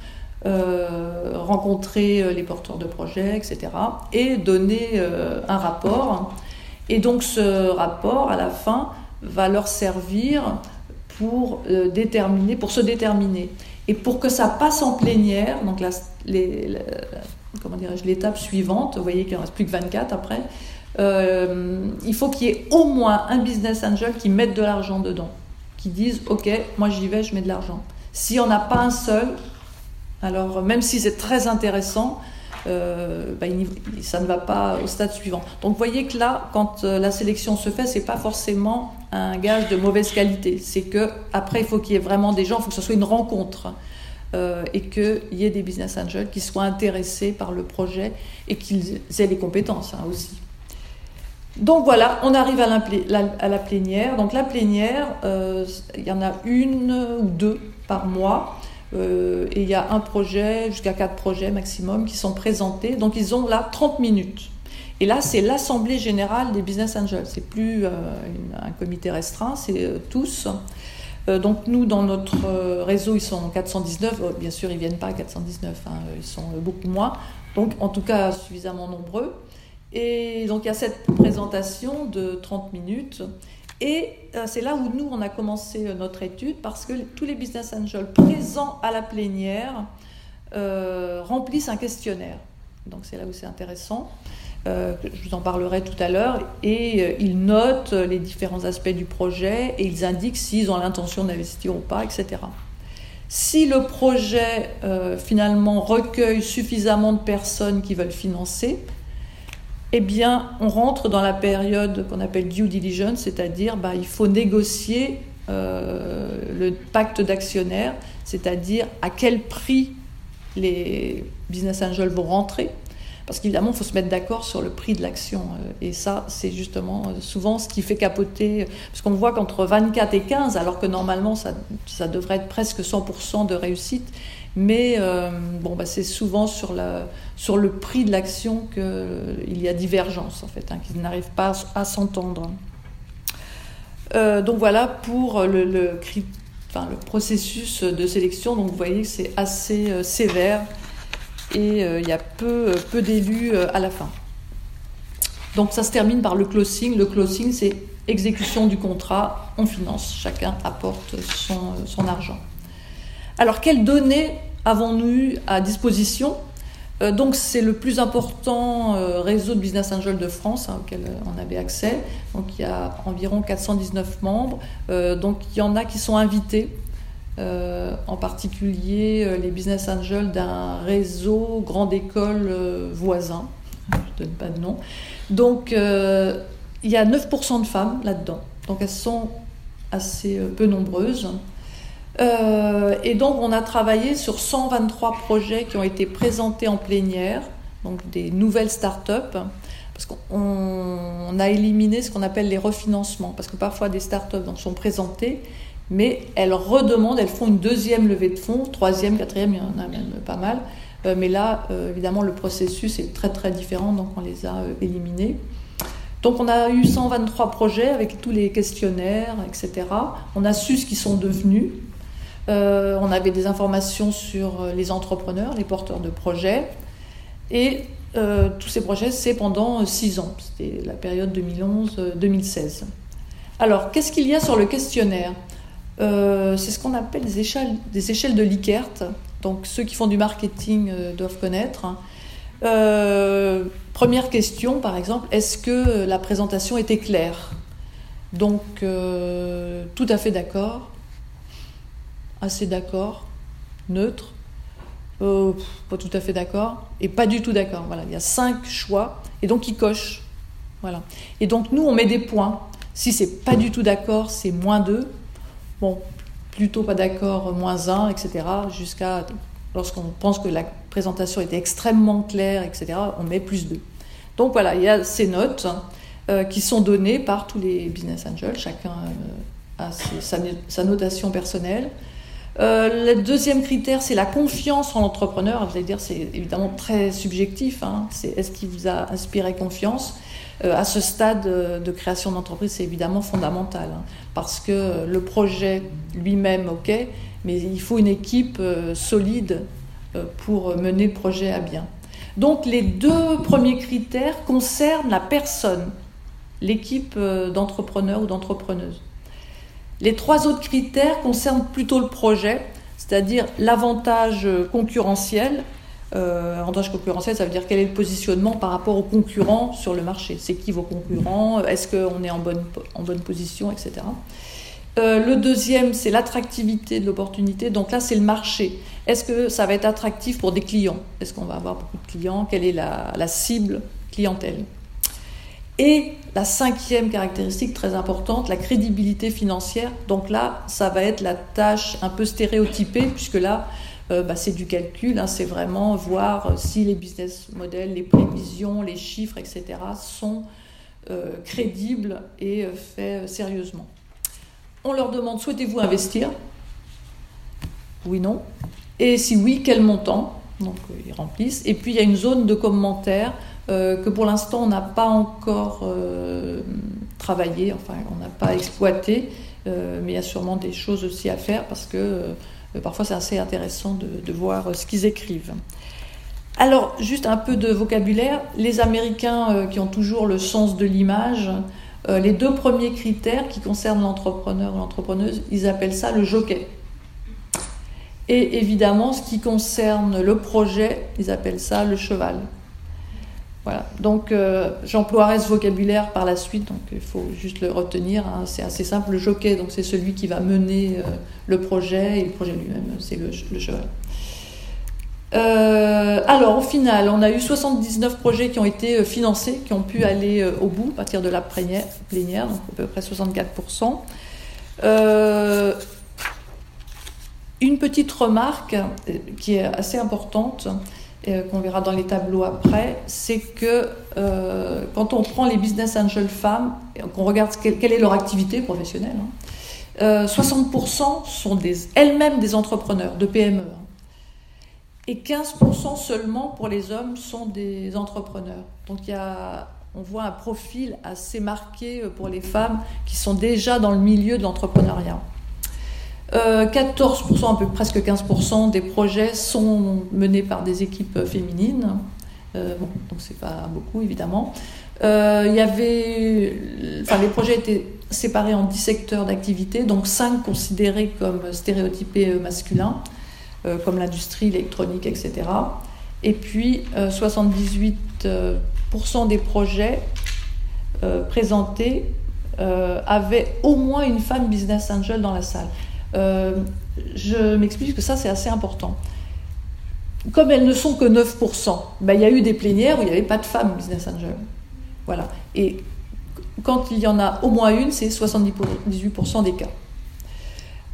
A: euh, rencontrer euh, les porteurs de projets, etc. et donner euh, un rapport. Et donc, ce rapport, à la fin, va leur servir pour déterminer, pour se déterminer. Et pour que ça passe en plénière, donc comment dirais-je, l'étape suivante, vous voyez qu'il en reste plus que 24 après, euh, il faut qu'il y ait au moins un business angel qui mette de l'argent dedans, qui dise ok, moi j'y vais, je mets de l'argent. Si on n'a pas un seul, alors même si c'est très intéressant, euh, bah, ça ne va pas au stade suivant. Donc vous voyez que là, quand euh, la sélection se fait, c'est pas forcément un gage de mauvaise qualité. C'est que après, il faut qu'il y ait vraiment des gens, il faut que ce soit une rencontre. et qu'il y ait des business angels qui soient intéressés par le projet et qu'ils aient les compétences hein, aussi. Donc voilà, on arrive à la, plénière. Donc la plénière, euh, il y en a une ou deux par mois. Euh, et il y a un projet, jusqu'à quatre projets maximum, qui sont présentés. Donc ils ont là 30 minutes. Et là, c'est l'Assemblée générale des business angels. C'est plus un comité restreint, c'est tous. Euh, donc nous, dans notre euh, réseau, ils sont 419. Euh, bien sûr, ils ne viennent pas à 419, hein, ils sont beaucoup moins. Donc en tout cas, suffisamment nombreux. Et donc il y a cette présentation de 30 minutes. Et c'est là où nous, on a commencé notre étude parce que tous les business angels présents à la plénière remplissent un questionnaire. Donc c'est là où c'est intéressant. Euh, je vous en parlerai tout à l'heure, et euh, ils notent les différents aspects du projet et ils indiquent s'ils ont l'intention d'investir ou pas, etc. Si le projet euh, finalement recueille suffisamment de personnes qui veulent financer, eh bien, on rentre dans la période qu'on appelle due diligence, c'est-à-dire bah, il faut négocier le pacte d'actionnaires, c'est-à-dire à quel prix les business angels vont rentrer parce qu'évidemment, il faut se mettre d'accord sur le prix de l'action. Euh, et ça, c'est justement euh, souvent ce qui fait capoter. Parce qu'on voit qu'entre 24 et 15, alors que normalement, ça, devrait être presque 100% de réussite, mais euh, bon, bah, c'est souvent sur, la, sur le prix de l'action qu'il y a divergence, en fait, hein, qu'ils n'arrivent pas à, s'entendre. donc voilà pour le, processus de sélection. Donc vous voyez que c'est assez sévère et euh, il y a peu, euh, peu d'élus euh, à la fin. Donc ça se termine par le closing. Le closing, c'est exécution du contrat, on finance, chacun apporte son, son argent. Alors quelles données avons-nous à disposition? Donc c'est le plus important réseau de business angel de France hein, auquel on avait accès. Donc il y a environ 419 membres. donc il y en a qui sont invités euh, en particulier euh, les business angels d'un réseau grande école euh, voisin, je ne donne pas de nom. Donc il y a 9% de femmes là-dedans, donc elles sont assez peu nombreuses. Et donc on a travaillé sur 123 projets qui ont été présentés en plénière, donc des nouvelles start-up, parce qu'on a éliminé ce qu'on appelle les refinancements, parce que parfois des start-up sont présentées mais elles redemandent, elles font une deuxième levée de fonds, troisième, quatrième, il y en a même pas mal. Euh, mais là, euh, évidemment, le processus est très très différent, donc on les a euh, éliminés. Donc on a eu 123 projets avec tous les questionnaires, etc. On a su ce qu'ils sont devenus. On avait des informations sur les entrepreneurs, les porteurs de projets. Et tous ces projets, c'est pendant 6 ans. C'était la période 2011-2016. Alors, qu'est-ce qu'il y a sur le questionnaire? Euh, c'est ce qu'on appelle des échelles, des échelles de Likert. Donc ceux qui font du marketing euh, doivent connaître. Euh, première question, par exemple, est-ce que la présentation était claire? Donc tout à fait d'accord, assez d'accord, neutre, pas tout à fait d'accord, et pas du tout d'accord. Voilà, il y a cinq choix, et donc ils cochent. Voilà. Et donc nous, on met des points. Si c'est pas du tout d'accord, c'est moins deux. Bon, plutôt pas d'accord, moins 1, etc. Jusqu'à, lorsqu'on pense que la présentation était extrêmement claire, etc., on met plus 2. Donc voilà, il y a ces notes euh, qui sont données par tous les business angels, chacun euh, a sa, notation personnelle. Euh, le deuxième critère, c'est la confiance en l'entrepreneur. Vous allez dire, c'est évidemment très subjectif. Hein. C'est est-ce qu'il vous a inspiré confiance? Euh, à ce stade euh, de création d'entreprise, c'est évidemment fondamental, hein, parce que le projet lui-même, ok, mais il faut une équipe solide pour mener le projet à bien. Donc les deux premiers critères concernent la personne, l'équipe d'entrepreneurs ou d'entrepreneuses. Les trois autres critères concernent plutôt le projet, c'est-à-dire l'avantage concurrentiel euh, avantage concurrentiel, ça veut dire quel est le positionnement par rapport aux concurrents sur le marché. C'est qui vos concurrents? Est-ce qu'on est en bonne, position, etc. Euh, le deuxième, c'est l'attractivité de l'opportunité. Donc là, c'est le marché. Est-ce que ça va être attractif pour des clients? Est-ce qu'on va avoir beaucoup de clients? Quelle est la cible clientèle? Et la cinquième caractéristique très importante, la crédibilité financière. Donc là, ça va être la tâche un peu stéréotypée, puisque là, bah, c'est du calcul, hein, c'est vraiment voir si les business models, les prévisions, les chiffres, etc. sont crédibles et faits sérieusement. On leur demande souhaitez-vous investir? Oui, non. Et si oui, quel montant? Donc ils remplissent. Et puis il y a une zone de commentaires que pour l'instant on n'a pas encore travaillé, enfin on n'a pas exploité, euh, mais il y a sûrement des choses aussi à faire parce que euh, parfois c'est assez intéressant de, voir euh, ce qu'ils écrivent. Alors, juste un peu de vocabulaire. Les Américains qui ont toujours le sens de l'image, les deux premiers critères qui concernent l'entrepreneur ou l'entrepreneuse, ils appellent ça le jockey. Et évidemment, ce qui concerne le projet, ils appellent ça le cheval. Voilà. Donc euh, j'emploierai ce vocabulaire par la suite, donc il faut juste le retenir. Hein. C'est assez simple. Le jockey, donc c'est celui qui va mener euh, le projet et le projet lui-même, c'est le, cheval. Euh, alors au final, on a eu 79 projets qui ont été financés, qui ont pu aller au bout à partir de la plénière, donc à peu près 64%. une petite remarque qui est assez importante, euh, qu'on verra dans les tableaux après, c'est que euh, quand on prend les business angel femmes, qu'on regarde quelle, est leur activité professionnelle, 60% hein, euh, sont elles-mêmes des entrepreneurs de PME. Hein. et 15% seulement pour les hommes sont des entrepreneurs. Donc il y a, on voit un profil assez marqué pour les femmes qui sont déjà dans le milieu de l'entrepreneuriat. 14%, euh, un peu presque 15% des projets sont menés par des équipes féminines. Euh, bon, donc c'est pas beaucoup évidemment. Euh, les projets étaient séparés en 10 secteurs d'activité, donc 5 considérés comme stéréotypés masculins, comme l'industrie, l'électronique, etc. Et puis 78% des projets présentés avaient au moins une femme business angel dans la salle. Euh, je m'explique que ça, c'est assez important. Comme elles ne sont que 9%, ben, il y a eu des plénières où il n'y avait pas de femmes business angel. Voilà. Et quand il y en a au moins une, c'est 78% des cas.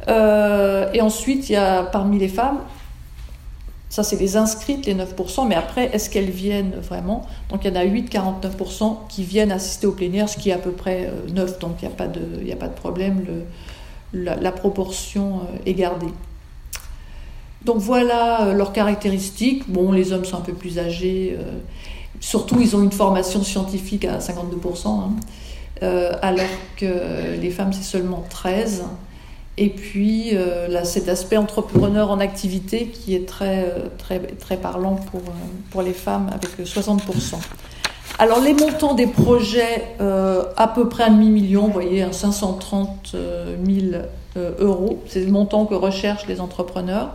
A: Euh, et ensuite, il y a parmi les femmes, ça c'est les inscrites, les 9%, mais après, est-ce qu'elles viennent vraiment? Donc il y en a 8, 49% qui viennent assister aux plénières, ce qui est à peu près 9, euh, donc il n'y a, pas de, a pas de problème. La, proportion euh, est gardée. Donc voilà euh, leurs caractéristiques. Bon, les hommes sont un peu plus âgés. Euh, surtout, ils ont une formation scientifique à 52%, hein. alors que les femmes, c'est seulement 13%. Et puis, cet aspect entrepreneur en activité qui est très parlant pour, pour les femmes, avec 60%. Alors les montants des projets, euh, à peu près un demi-million, vous voyez, 530 000 euh, euros, c'est le montant que recherchent les entrepreneurs.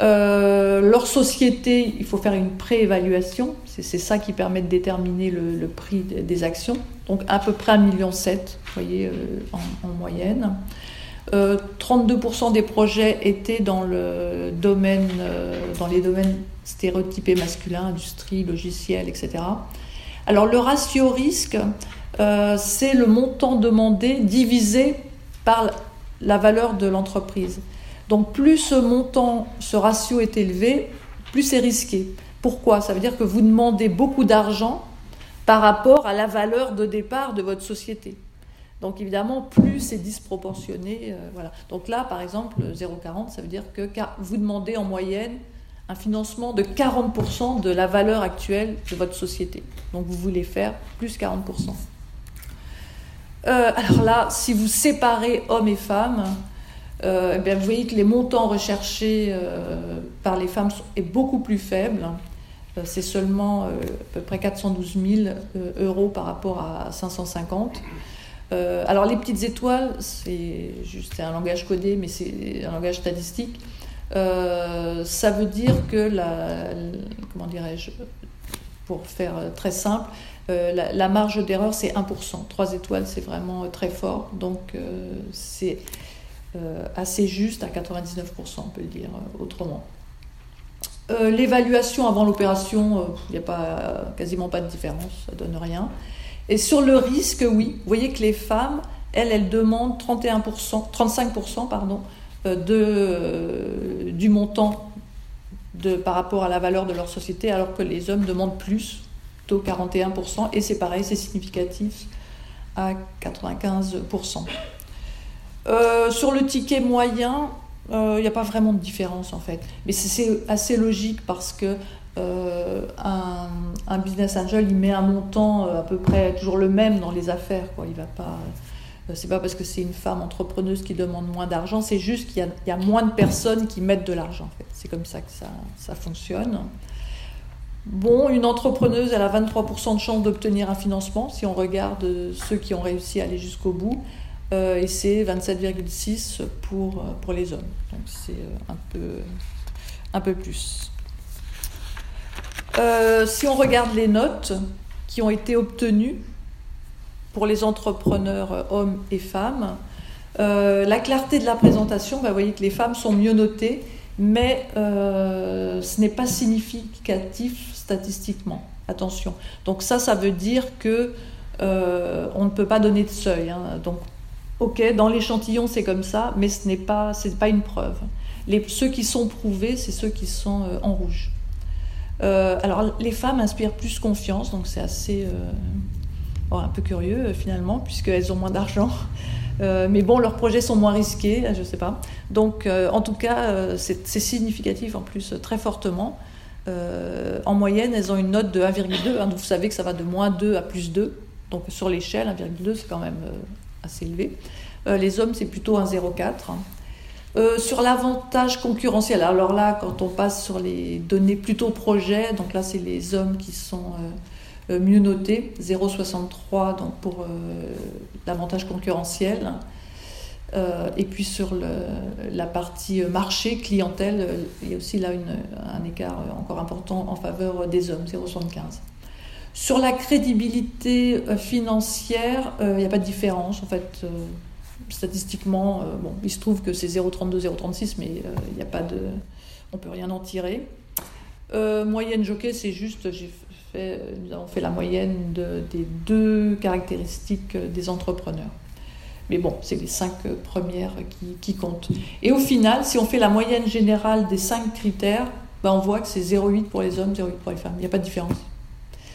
A: Euh, leur société, il faut faire une préévaluation, c'est ça qui permet de déterminer le, prix des, actions. Donc à peu près 1,7 million, vous voyez, en, moyenne. 32% des projets étaient dans les domaines stéréotypés masculins, industrie, logiciel, etc. Alors le ratio risque, euh, c'est le montant demandé divisé par la valeur de l'entreprise. Donc plus ce montant, ce ratio est élevé, plus c'est risqué. Pourquoi? Ça veut dire que vous demandez beaucoup d'argent par rapport à la valeur de départ de votre société. Donc évidemment, plus c'est disproportionné. Euh, voilà. Donc là, par exemple, 0,40, ça veut dire que vous demandez en moyenne un financement de 40% de la valeur actuelle de votre société. Donc vous voulez faire plus 40%. Euh, alors là, si vous séparez hommes et femmes, euh, eh vous voyez que les montants recherchés euh, par les femmes sont, beaucoup plus faible. C'est seulement à peu près 412 000 euros par rapport à 550. alors les petites étoiles, c'est juste un langage codé, mais c'est un langage statistique. Euh, ça veut dire que la, comment dirais-je, pour faire très simple, euh, la, marge d'erreur c'est 1%. 3 étoiles c'est vraiment très fort, donc euh, c'est assez juste à 99%, on peut le dire autrement. L'évaluation avant l'opération, il n'y a pas, quasiment pas de différence, ça donne rien. Et sur le risque, oui, vous voyez que les femmes, elles, elles demandent 31%, 35% pardon, euh, de, du montant par rapport à la valeur de leur société, alors que les hommes demandent plus, taux 41%, et c'est pareil, c'est significatif à 95%. Euh, sur le ticket moyen, il euh, n'y a pas vraiment de différence en fait. Mais c'est assez logique parce que euh, un, business angel, il met un montant à peu près toujours le même dans les affaires. Quoi. Il va pas. C'est pas parce que c'est une femme entrepreneuse qui demande moins d'argent, c'est juste qu'il y, a moins de personnes qui mettent de l'argent. En fait. C'est comme ça que ça, fonctionne. Bon, une entrepreneuse, elle a 23% de chance d'obtenir un financement si on regarde ceux qui ont réussi à aller jusqu'au bout. Euh, et c'est 27,6 pour, euh, pour les hommes. Donc c'est euh, un peu, un peu plus. si on regarde les notes qui ont été obtenues pour les entrepreneurs hommes et femmes, la clarté de la présentation, bah, vous voyez que les femmes sont mieux notées, mais ce n'est pas significatif statistiquement. Attention. Donc ça, ça veut dire que on ne peut pas donner de seuil. Hein. Donc Ok, dans l'échantillon c'est comme ça, mais ce n'est pas, c'est pas une preuve. Les, ceux qui sont prouvés, c'est ceux qui sont euh, en rouge. Euh, alors les femmes inspirent plus confiance, donc c'est assez euh, un peu curieux finalement, puisqu'elles ont moins d'argent. mais bon, leurs projets sont moins risqués, je ne sais pas. Donc en tout cas, c'est significatif en plus très fortement. en moyenne, elles ont une note de 1,2. Hein, vous savez que ça va de moins 2 à plus 2. Donc sur l'échelle, 1,2 c'est quand même assez élevé. Euh, les hommes, c'est plutôt un 0,4. Euh, sur l'avantage concurrentiel, alors là, quand on passe sur les données plutôt projet, donc là, c'est les hommes qui sont euh, mieux notés, 0,63 donc pour l'avantage concurrentiel. et puis sur la partie marché, clientèle, il y a aussi là un écart encore important en faveur des hommes, 0,75. Sur la crédibilité euh, financière, il euh, n'y a pas de différence. En fait, euh, statistiquement, bon, il se trouve que c'est 0,32, 0,36, mais il n'y a pas de. On ne peut rien en tirer. moyenne jockey, c'est juste, fait, nous avons fait la moyenne des deux caractéristiques des entrepreneurs. Mais bon, c'est les cinq premières qui, qui, comptent. Et au final, si on fait la moyenne générale des cinq critères, ben on voit que c'est 0,8 pour les hommes, 0,8 pour les femmes. Il n'y a pas de différence.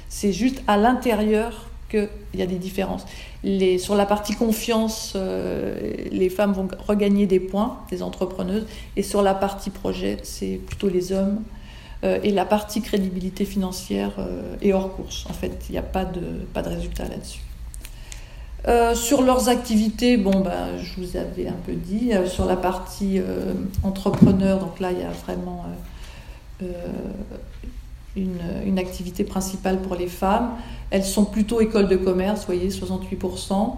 A: C'est juste à l'intérieur qu'il y a des différences. Sur la partie confiance, euh, les femmes vont regagner des points, des entrepreneuses, et sur la partie projet, c'est plutôt les hommes. Euh, et la partie crédibilité financière euh, est hors course. En fait, il n'y a pas de, pas de résultat là-dessus. sur leurs activités, bon, ben, je vous avais un peu dit. sur la partie entrepreneur, donc là, il y a vraiment une, activité principale pour les femmes. Elles sont plutôt école de commerce, voyez, 68%.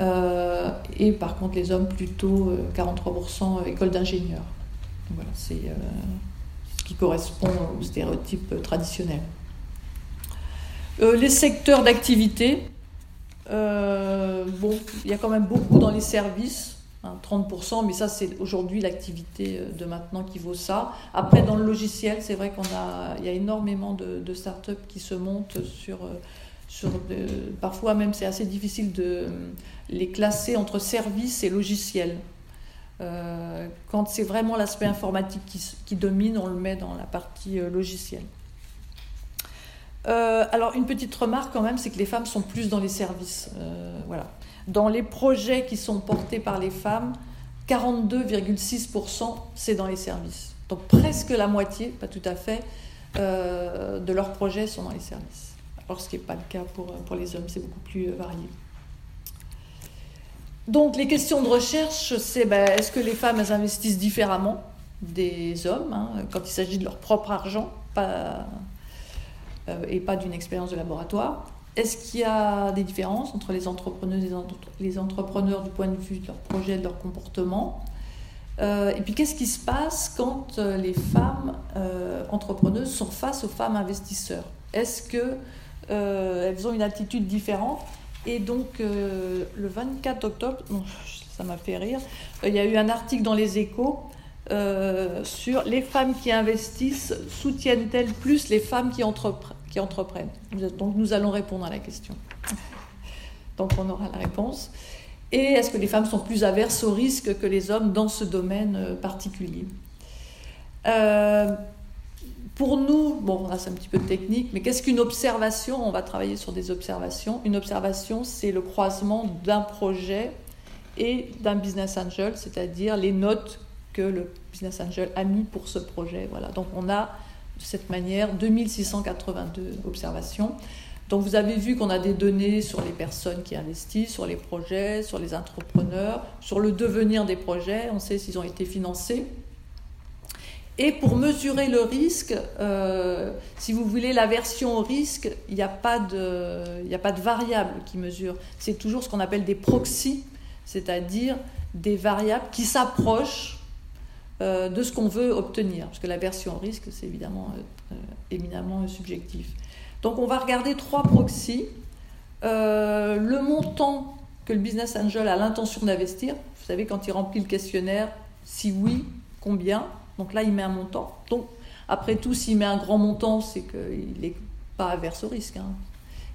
A: Euh, et par contre, les hommes, plutôt 43% euh, école d'ingénieur. Voilà, c'est euh, ce qui correspond au stéréotype traditionnel. les secteurs d'activité, bon, il y a quand même beaucoup dans les services. 30%, hein, mais ça c'est aujourd'hui l'activité euh, de maintenant qui vaut ça. Après dans le logiciel, c'est vrai qu'on a, il y a énormément de, de startups qui se montent sur, euh, sur parfois même c'est assez difficile de euh, les classer entre services et logiciels. Quand c'est vraiment l'aspect informatique qui, domine, on le met dans la partie logicielle. alors une petite remarque quand même, c'est que les femmes sont plus dans les services. voilà. Dans les projets qui sont portés par les femmes, 42,6% c'est dans les services. Donc presque la moitié, pas tout à fait, euh, de leurs projets sont dans les services. Alors ce qui n'est pas le cas pour, les hommes, c'est beaucoup plus euh, varié. Donc les questions de recherche, c'est ben, est-ce que les femmes investissent différemment des hommes hein, quand il s'agit de leur propre argent euh, et pas d'une expérience de laboratoire? Est-ce qu'il y a des différences entre les et les entrepreneurs du point de vue de leur projet, de leur comportement? Euh, Et puis qu'est-ce qui se passe quand euh, les femmes entrepreneuses sont face aux femmes investisseurs? Est-ce qu'elles ont une attitude différente Et donc le 24 octobre, ça m'a fait rire, il y a eu un article dans les échos sur les femmes qui investissent soutiennent-elles plus les femmes qui entreprennent? Donc nous allons répondre à la question. Donc on aura la réponse. Et est-ce que les femmes sont plus averses au risque que les hommes dans ce domaine euh, particulier? Euh, pour nous, bon, c'est un petit peu technique, mais qu'est-ce qu'une observation? On va travailler sur des observations. Une observation, c'est le croisement d'un projet et d'un business angel, c'est-à-dire les notes que le business angel a mis pour ce projet. Voilà. Donc on a de cette manière 2682 observations. Donc vous avez vu qu'on a des données sur les personnes qui investissent, sur les projets, sur les entrepreneurs, sur le devenir des projets, on sait s'ils ont été financés. Et pour mesurer le risque, euh, si vous voulez la version au risque, il n'y a, pas de, variable qui mesure. C'est toujours ce qu'on appelle des proxys, c'est-à-dire des variables qui s'approchent euh, de ce qu'on veut obtenir. Parce que la version au risque, c'est évidemment euh, éminemment subjectif. Donc on va regarder trois proxys. le montant que le business angel a l'intention d'investir, vous savez, quand il remplit le questionnaire, si oui, combien? Donc là, il met un montant. Donc, après tout, s'il met un grand montant, c'est qu'il n'est pas averse au risque. Hein.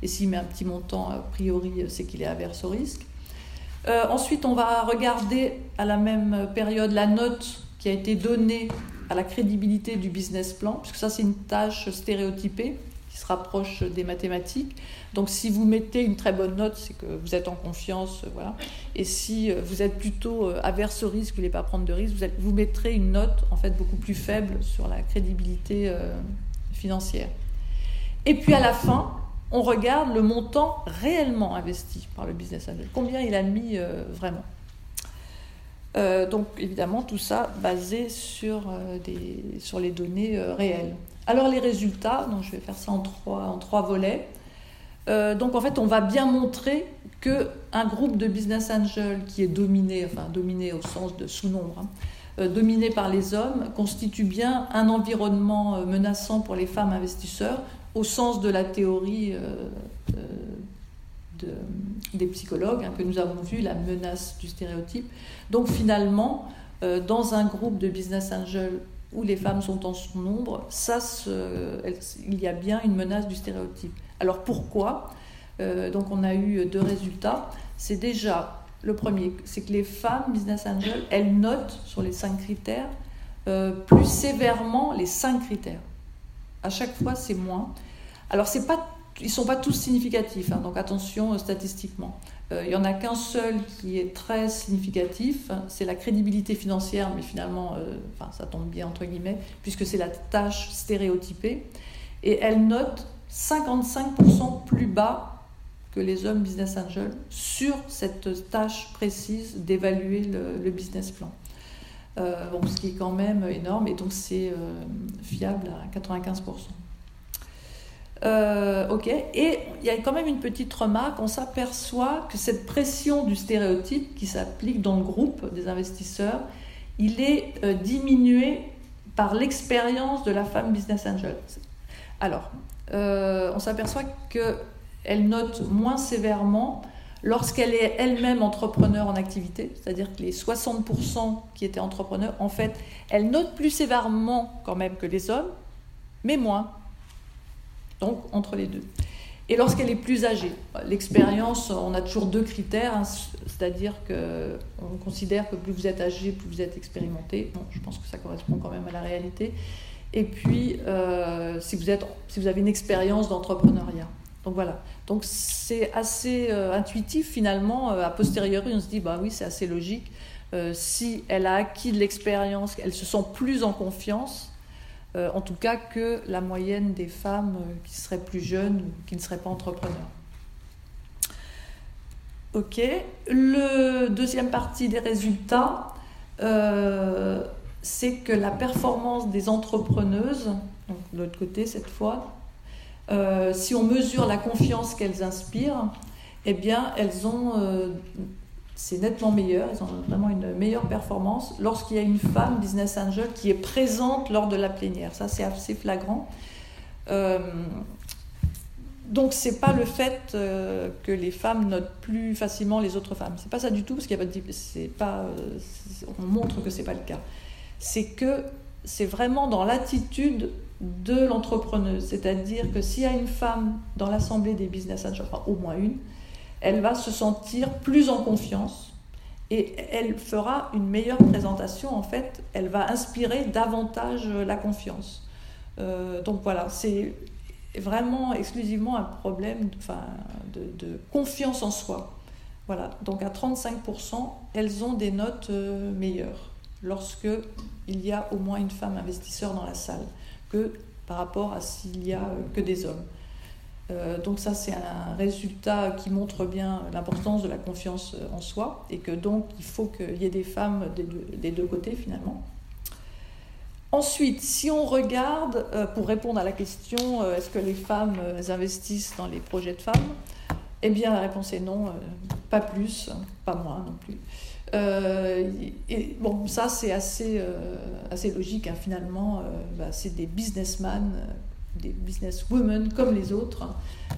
A: Et s'il met un petit montant, a priori, c'est qu'il est averse au risque. Euh, ensuite, on va regarder à la même période la note qui a été donnée à la crédibilité du business plan, puisque ça, c'est une tâche stéréotypée qui se rapproche des mathématiques. Donc si vous mettez une très bonne note, c'est que vous êtes en confiance, voilà. Et si euh, vous êtes plutôt euh, averse au risque, vous voulez pas prendre de risque, vous, vous, mettrez une note en fait beaucoup plus faible sur la crédibilité euh, financière. Et puis à la fin, on regarde le montant réellement investi par le business angel. Combien il a mis vraiment. donc évidemment tout ça basé sur, des, sur les données réelles. Alors les résultats, je vais faire ça en trois, volets. Euh, donc en fait, on va bien montrer que un groupe de business angels qui est dominé, enfin dominé au sens de sous-nombre, hein, euh, dominé par les hommes, constitue bien un environnement euh, menaçant pour les femmes investisseurs au sens de la théorie des psychologues hein, que nous avons vu, la menace du stéréotype. Donc finalement, dans un groupe de business angels où les femmes sont en son nombre, ça, il y a bien une menace du stéréotype. Alors pourquoi? Euh, Donc on a eu deux résultats. C'est déjà le premier, c'est que les femmes business angels, elles notent sur les cinq critères euh, plus sévèrement les cinq critères. À chaque fois, c'est moins. Alors c'est pas, ils sont pas tous significatifs, hein, donc attention euh, statistiquement. Il n'y en a qu'un seul qui est très significatif, c'est la crédibilité financière, mais finalement, enfin, ça tombe bien entre guillemets, puisque c'est la tâche stéréotypée. Et elle note 55% plus bas que les hommes business angels sur cette tâche précise d'évaluer le, business plan. Euh, bon, ce qui est quand même énorme et donc c'est euh, fiable à 95%. Euh, et il y a quand même une petite remarque, on s'aperçoit que cette pression du stéréotype qui s'applique dans le groupe des investisseurs, il est diminué par l'expérience de la femme business angel. Alors, euh, on s'aperçoit qu'elle note moins sévèrement lorsqu'elle est elle-même entrepreneur en activité, c'est-à-dire que les 60% qui étaient entrepreneurs, en fait, elle note plus sévèrement quand même que les hommes, mais moins. Donc, entre les deux. Et lorsqu'elle est plus âgée, l'expérience, on a toujours deux critères, hein, c'est-à-dire qu'on considère que plus vous êtes âgé, plus vous êtes expérimenté. Bon, je pense que ça correspond quand même à la réalité et puis euh, si, vous êtes, si vous avez une expérience d'entrepreneuriat. Donc voilà. Donc c'est assez euh, intuitif finalement. Euh, a posteriori, on se dit bah oui, c'est assez logique. si elle a acquis de l'expérience, elle se sent plus en confiance, en tout cas que la moyenne des femmes qui seraient plus jeunes ou qui ne seraient pas entrepreneurs. Ok. Le deuxième partie des résultats c'est que la performance des entrepreneuses, de l'autre côté cette fois, euh, si on mesure la confiance qu'elles inspirent, eh bien, elles ont, euh, c'est nettement meilleur, elles ont vraiment une meilleure performance lorsqu'il y a une femme business angel qui est présente lors de la plénière. Ça, c'est assez flagrant. Euh, donc c'est pas le fait que les femmes notent plus facilement les autres femmes. C'est pas ça du tout parce qu'il a pas, pas, on montre que c'est pas le cas c'est que c'est vraiment dans l'attitude de l'entrepreneuse. C'est-à-dire que s'il y a une femme dans l'assemblée des business angels, enfin au moins une, elle va se sentir plus en confiance et elle fera une meilleure présentation. En fait, elle va inspirer davantage la confiance. donc voilà, c'est vraiment exclusivement un problème de, confiance en soi. Voilà, donc à 35%, elles ont des notes meilleures lorsque il y a au moins une femme investisseur dans la salle que par rapport à s'il y a que des hommes. Euh, donc ça, c'est un résultat qui montre bien l'importance de la confiance en soi et que donc il faut qu'il y ait des femmes des deux, côtés finalement. Ensuite, si on regarde, euh, pour répondre à la question, euh, est-ce que les femmes investissent dans les projets de femmes? Eh bien, la réponse est non, pas plus, pas moins non plus. et bon, ça c'est assez, assez logique hein, finalement. Bah, c'est des businessmen des businesswomen comme les autres,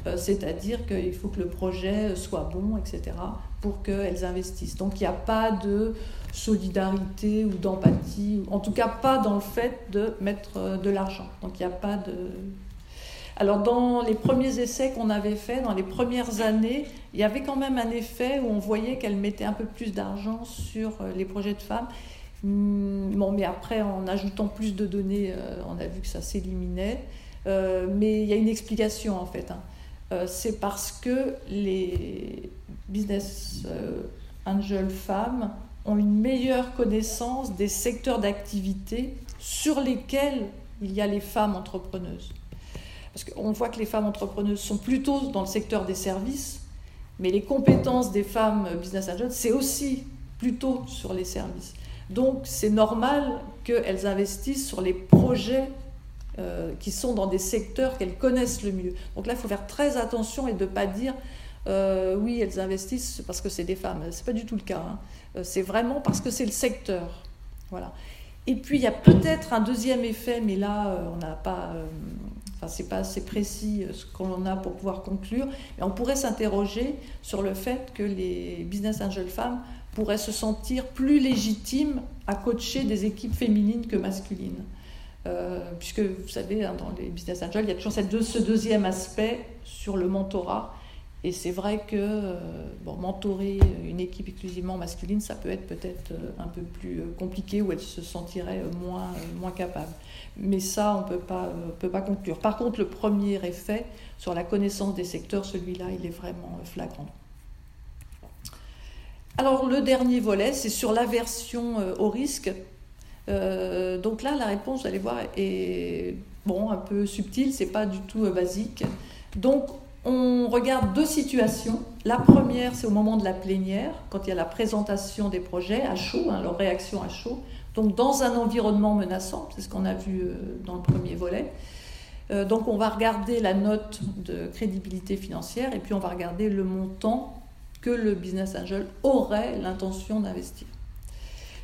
A: euh, c'est-à-dire qu'il faut que le projet soit bon, etc., pour qu'elles investissent. Donc il n'y a pas de solidarité ou d'empathie, en tout cas pas dans le fait de mettre euh, de l'argent. Donc il n'y a pas de... Alors dans les premiers essais qu'on avait faits, dans les premières années, il y avait quand même un effet où on voyait qu'elles mettaient un peu plus d'argent sur euh, les projets de femmes. Hmm, bon, mais après, en ajoutant plus de données, on a vu que ça s'éliminait. Euh, mais il y a une explication en fait. Hein. Euh, c'est parce que les business euh, angel femmes ont une meilleure connaissance des secteurs d'activité sur lesquels il y a les femmes entrepreneuses. Parce qu'on voit que les femmes entrepreneuses sont plutôt dans le secteur des services, mais les compétences des femmes business angels, c'est aussi plutôt sur les services. Donc c'est normal qu'elles investissent sur les projets euh, qui sont dans des secteurs qu'elles connaissent le mieux. Donc là, il faut faire très attention et ne pas dire euh, oui, elles investissent parce que c'est des femmes. Ce n'est pas du tout le cas. Hein. Euh, c'est vraiment parce que c'est le secteur. Voilà. Et puis, il y a peut-être un deuxième effet, mais là, on n'a pas. Enfin, c'est pas assez précis ce qu'on a pour pouvoir conclure, mais on pourrait s'interroger sur le fait que les business angel femmes pourraient se sentir plus légitimes à coacher des équipes féminines que masculines. Euh, puisque vous savez, hein, dans les business angels, il y a toujours cette ce deuxième aspect sur le mentorat. Et c'est vrai que euh, bon, mentorer une équipe exclusivement masculine, ça peut être peut-être euh, un peu plus compliqué ou elle se sentirait moins, moins capable. Mais ça, on ne peut pas conclure. Par contre, le premier effet sur la connaissance des secteurs, celui-là, il est vraiment flagrant. Alors le dernier volet, c'est sur l'aversion au risque. Euh, donc là, la réponse, vous allez voir, est bon, un peu subtile, c'est pas du tout euh, basique. Donc, on regarde deux situations. La première, c'est au moment de la plénière, quand il y a la présentation des projets à chaud, hein, leur réaction à chaud. Donc, dans un environnement menaçant, c'est ce qu'on a vu euh, dans le premier volet. donc, on va regarder la note de crédibilité financière et puis on va regarder le montant que le business angel aurait l'intention d'investir.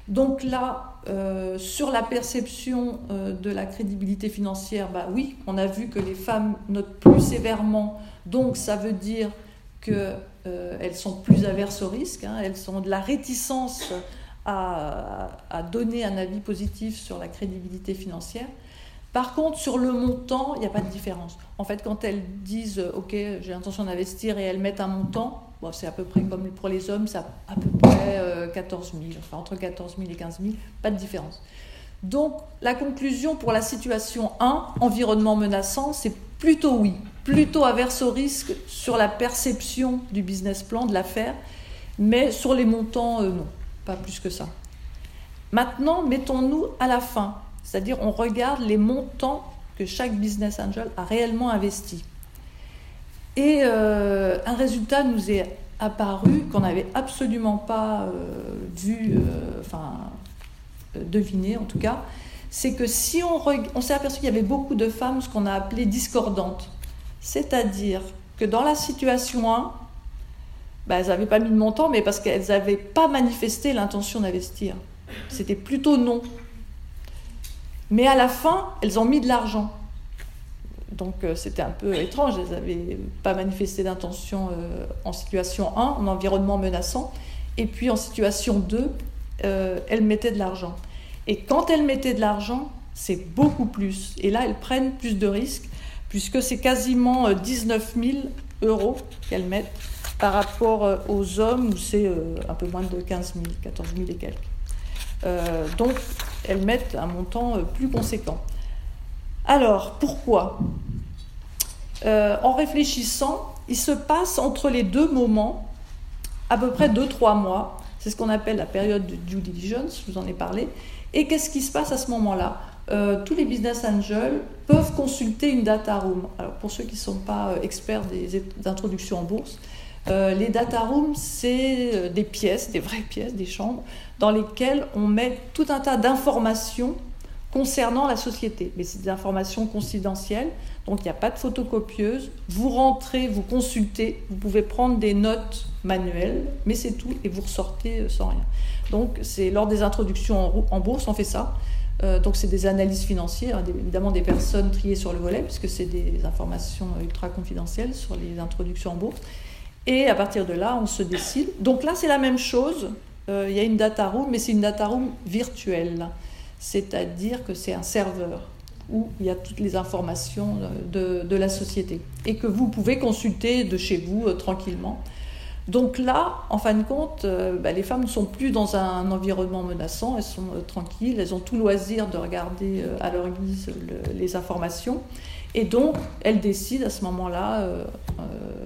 A: Donc là, euh, sur la perception euh, de la crédibilité financière, bah oui, on a vu que les femmes notent plus sévèrement, donc ça veut dire qu'elles euh, sont plus averses au risque, hein. elles ont de la réticence à, donner un avis positif sur la crédibilité financière. Par contre, sur le montant, il n'y a pas de différence. En fait, quand elles disent OK, j'ai l'intention d'investir et elles mettent un montant, c'est à peu près comme pour les hommes, c'est à peu près 14 000, enfin entre 14 000 et 15 000, pas de différence. Donc la conclusion pour la situation 1, environnement menaçant, c'est plutôt oui, plutôt averse au risque sur la perception du business plan, de l'affaire, mais sur les montants, euh, non, pas plus que ça. Maintenant, mettons-nous à la fin, c'est-à-dire on regarde les montants que chaque business angel a réellement investis. Et euh, un résultat nous est apparu qu'on n'avait absolument pas euh, vu, euh, enfin deviné en tout cas, c'est que si on, s'est aperçu qu'il y avait beaucoup de femmes, ce qu'on a appelé discordantes, c'est-à-dire que dans la situation 1, bah, elles n'avaient pas mis de montant, mais parce qu'elles n'avaient pas manifesté l'intention d'investir. C'était plutôt non. Mais à la fin, elles ont mis de l'argent. Donc euh, c'était un peu étrange, elles n'avaient pas manifesté d'intention euh, en situation 1, en environnement menaçant, et puis en situation 2, euh, elles mettaient de l'argent. Et quand elles mettaient de l'argent, c'est beaucoup plus. Et là, elles prennent plus de risques, puisque c'est quasiment 19 000 euros qu'elles mettent par rapport aux hommes, où c'est un peu moins de 15 000, 14 000 et quelques. donc, elles mettent un montant plus conséquent. Alors, pourquoi? En réfléchissant, il se passe entre les deux moments à peu près 2-3 mois. C'est ce qu'on appelle la période de due diligence, je vous en ai parlé. Et qu'est-ce qui se passe à ce moment-là? Euh, tous les business angels peuvent consulter une data room. Alors pour ceux qui ne sont pas euh, experts des introductions en bourse, euh, les data rooms, c'est des pièces, des vraies pièces, des chambres, dans lesquelles on met tout un tas d'informations concernant la société. Mais c'est des informations confidentielles, donc il n'y a pas de photocopieuse. Vous rentrez, vous consultez, vous pouvez prendre des notes manuelles, mais c'est tout, et vous ressortez sans rien. Donc c'est lors des introductions en bourse, on fait ça. Euh, donc c'est des analyses financières, hein, évidemment des personnes triées sur le volet, puisque c'est des informations ultra confidentielles sur les introductions en bourse. Et à partir de là, on se décide. Donc là, c'est la même chose. Euh, il y a une data room, mais c'est une data room virtuelle. C'est-à-dire que c'est un serveur où il y a toutes les informations de, de, la société et que vous pouvez consulter de chez vous euh, tranquillement. Donc là, en fin de compte, euh, bah, les femmes ne sont plus dans un environnement menaçant, elles sont euh, tranquilles, elles ont tout loisir de regarder euh, à leur guise les informations. Et donc, elles décident à ce moment-là,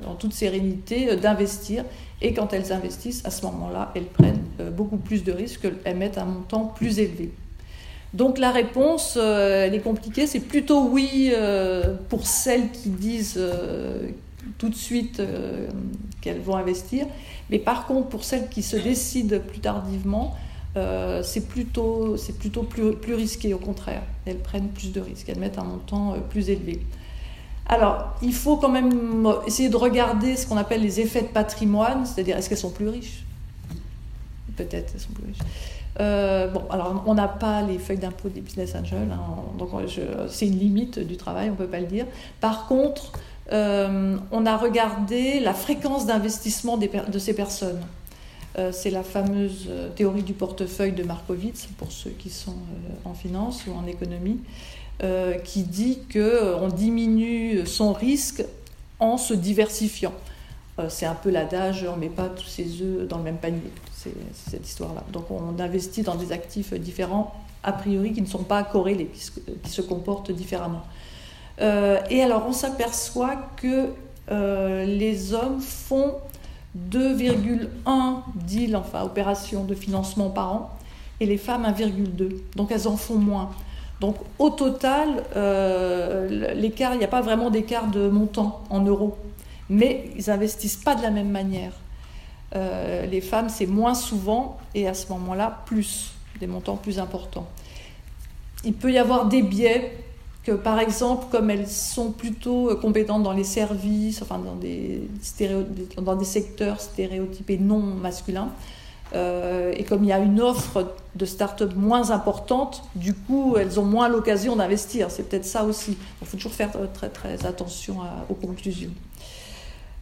A: en toute sérénité, d'investir. Et quand elles investissent, à ce moment-là, elles prennent beaucoup plus de risques, elles mettent un montant plus élevé. Donc la réponse, elle est compliquée, c'est plutôt oui pour celles qui disent tout de suite euh, qu'elles vont investir. Mais par contre, pour celles qui se décident plus tardivement, euh, c'est plutôt, c'est plutôt plus, plus, risqué, au contraire. Elles prennent plus de risques, elles mettent un montant euh, plus élevé. Alors, il faut quand même essayer de regarder ce qu'on appelle les effets de patrimoine, c'est-à-dire est-ce qu'elles sont plus riches? Peut-être elles sont plus riches. Bon, alors on n'a pas les feuilles d'impôt des business angels, hein, donc c'est une limite du travail, on ne peut pas le dire. Par contre, euh, on a regardé la fréquence d'investissement de ces personnes. Euh, c'est la fameuse euh, théorie du portefeuille de Markowitz, pour ceux qui sont en finance ou en économie, qui dit qu'on diminue son risque en se diversifiant. c'est un peu l'adage, on ne met pas tous ses œufs dans le même panier, c'est cette histoire-là. Donc on investit dans des actifs différents, a priori qui ne sont pas corrélés, qui se comportent différemment. Euh, et alors on s'aperçoit que euh, les hommes font 2,1 deals, enfin opérations de financement par an, et les femmes 1,2. Donc elles en font moins. Donc au total, euh, il n'y a pas vraiment d'écart de montant en euros, mais ils investissent pas de la même manière. Les femmes, c'est moins souvent, et à ce moment-là, plus, des montants plus importants. Il peut y avoir des biais que par exemple, comme elles sont plutôt euh, compétentes dans les services, enfin dans des, secteurs stéréotypés non masculins, euh, et comme il y a une offre de start-up moins importante, du coup, elles ont moins l'occasion d'investir. C'est peut-être ça aussi. Il faut toujours faire très, très attention aux conclusions.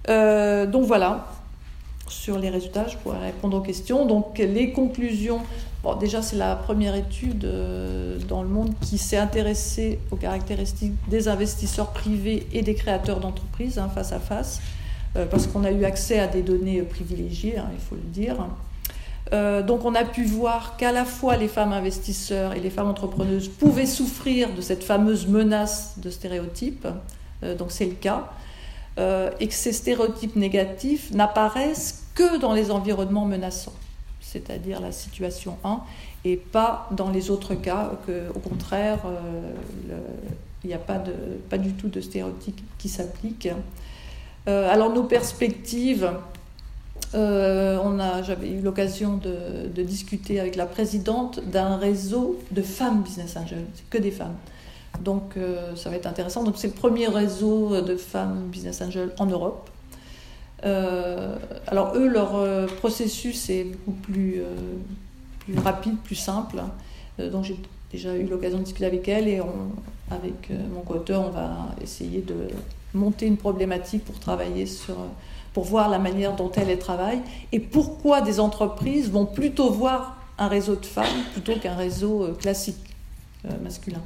A: Euh, donc voilà, sur les résultats, je pourrais répondre aux questions. Donc les conclusions, bon, déjà c'est la première étude euh, dans le monde qui s'est intéressée aux caractéristiques des investisseurs privés et des créateurs d'entreprises hein, face à face, euh, parce qu'on a eu accès à des données privilégiées, hein, il faut le dire. Euh, donc on a pu voir qu'à la fois les femmes investisseurs et les femmes entrepreneuses pouvaient souffrir de cette fameuse menace de stéréotypes, donc c'est le cas. Euh, et que ces stéréotypes négatifs n'apparaissent que dans les environnements menaçants, c'est-à-dire la situation 1, et pas dans les autres cas, que, au contraire, euh, il n'y a pas, de, pas du tout de stéréotypes qui s'appliquent. Euh, alors nos perspectives, j'avais eu l'occasion de, de, discuter avec la présidente d'un réseau de femmes business angels, c'est que des femmes. Donc euh, ça va être intéressant. Donc c'est le premier réseau de femmes business angels en Europe. Euh, alors eux, leur euh, processus est beaucoup plus, plus rapide, plus simple. donc j'ai déjà eu l'occasion de discuter avec elle et avec mon co-auteur, on va essayer de monter une problématique pour travailler sur, pour voir la manière dont elles travaillent et pourquoi des entreprises vont plutôt voir un réseau de femmes plutôt qu'un réseau classique masculin.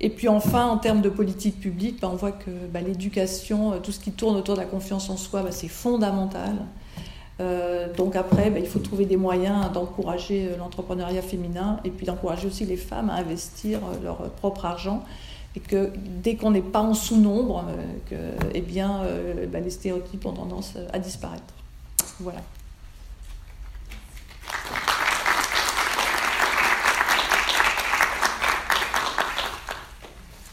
A: Et puis enfin, en termes de politique publique, bah, on voit que bah, l'éducation, euh, tout ce qui tourne autour de la confiance en soi, bah, c'est fondamental. Euh, donc après, il faut trouver des moyens d'encourager euh, l'entrepreneuriat féminin et puis d'encourager aussi les femmes à investir leur propre argent, et que dès qu'on n'est pas en sous-nombre, eh bien, les stéréotypes ont tendance à disparaître. Voilà.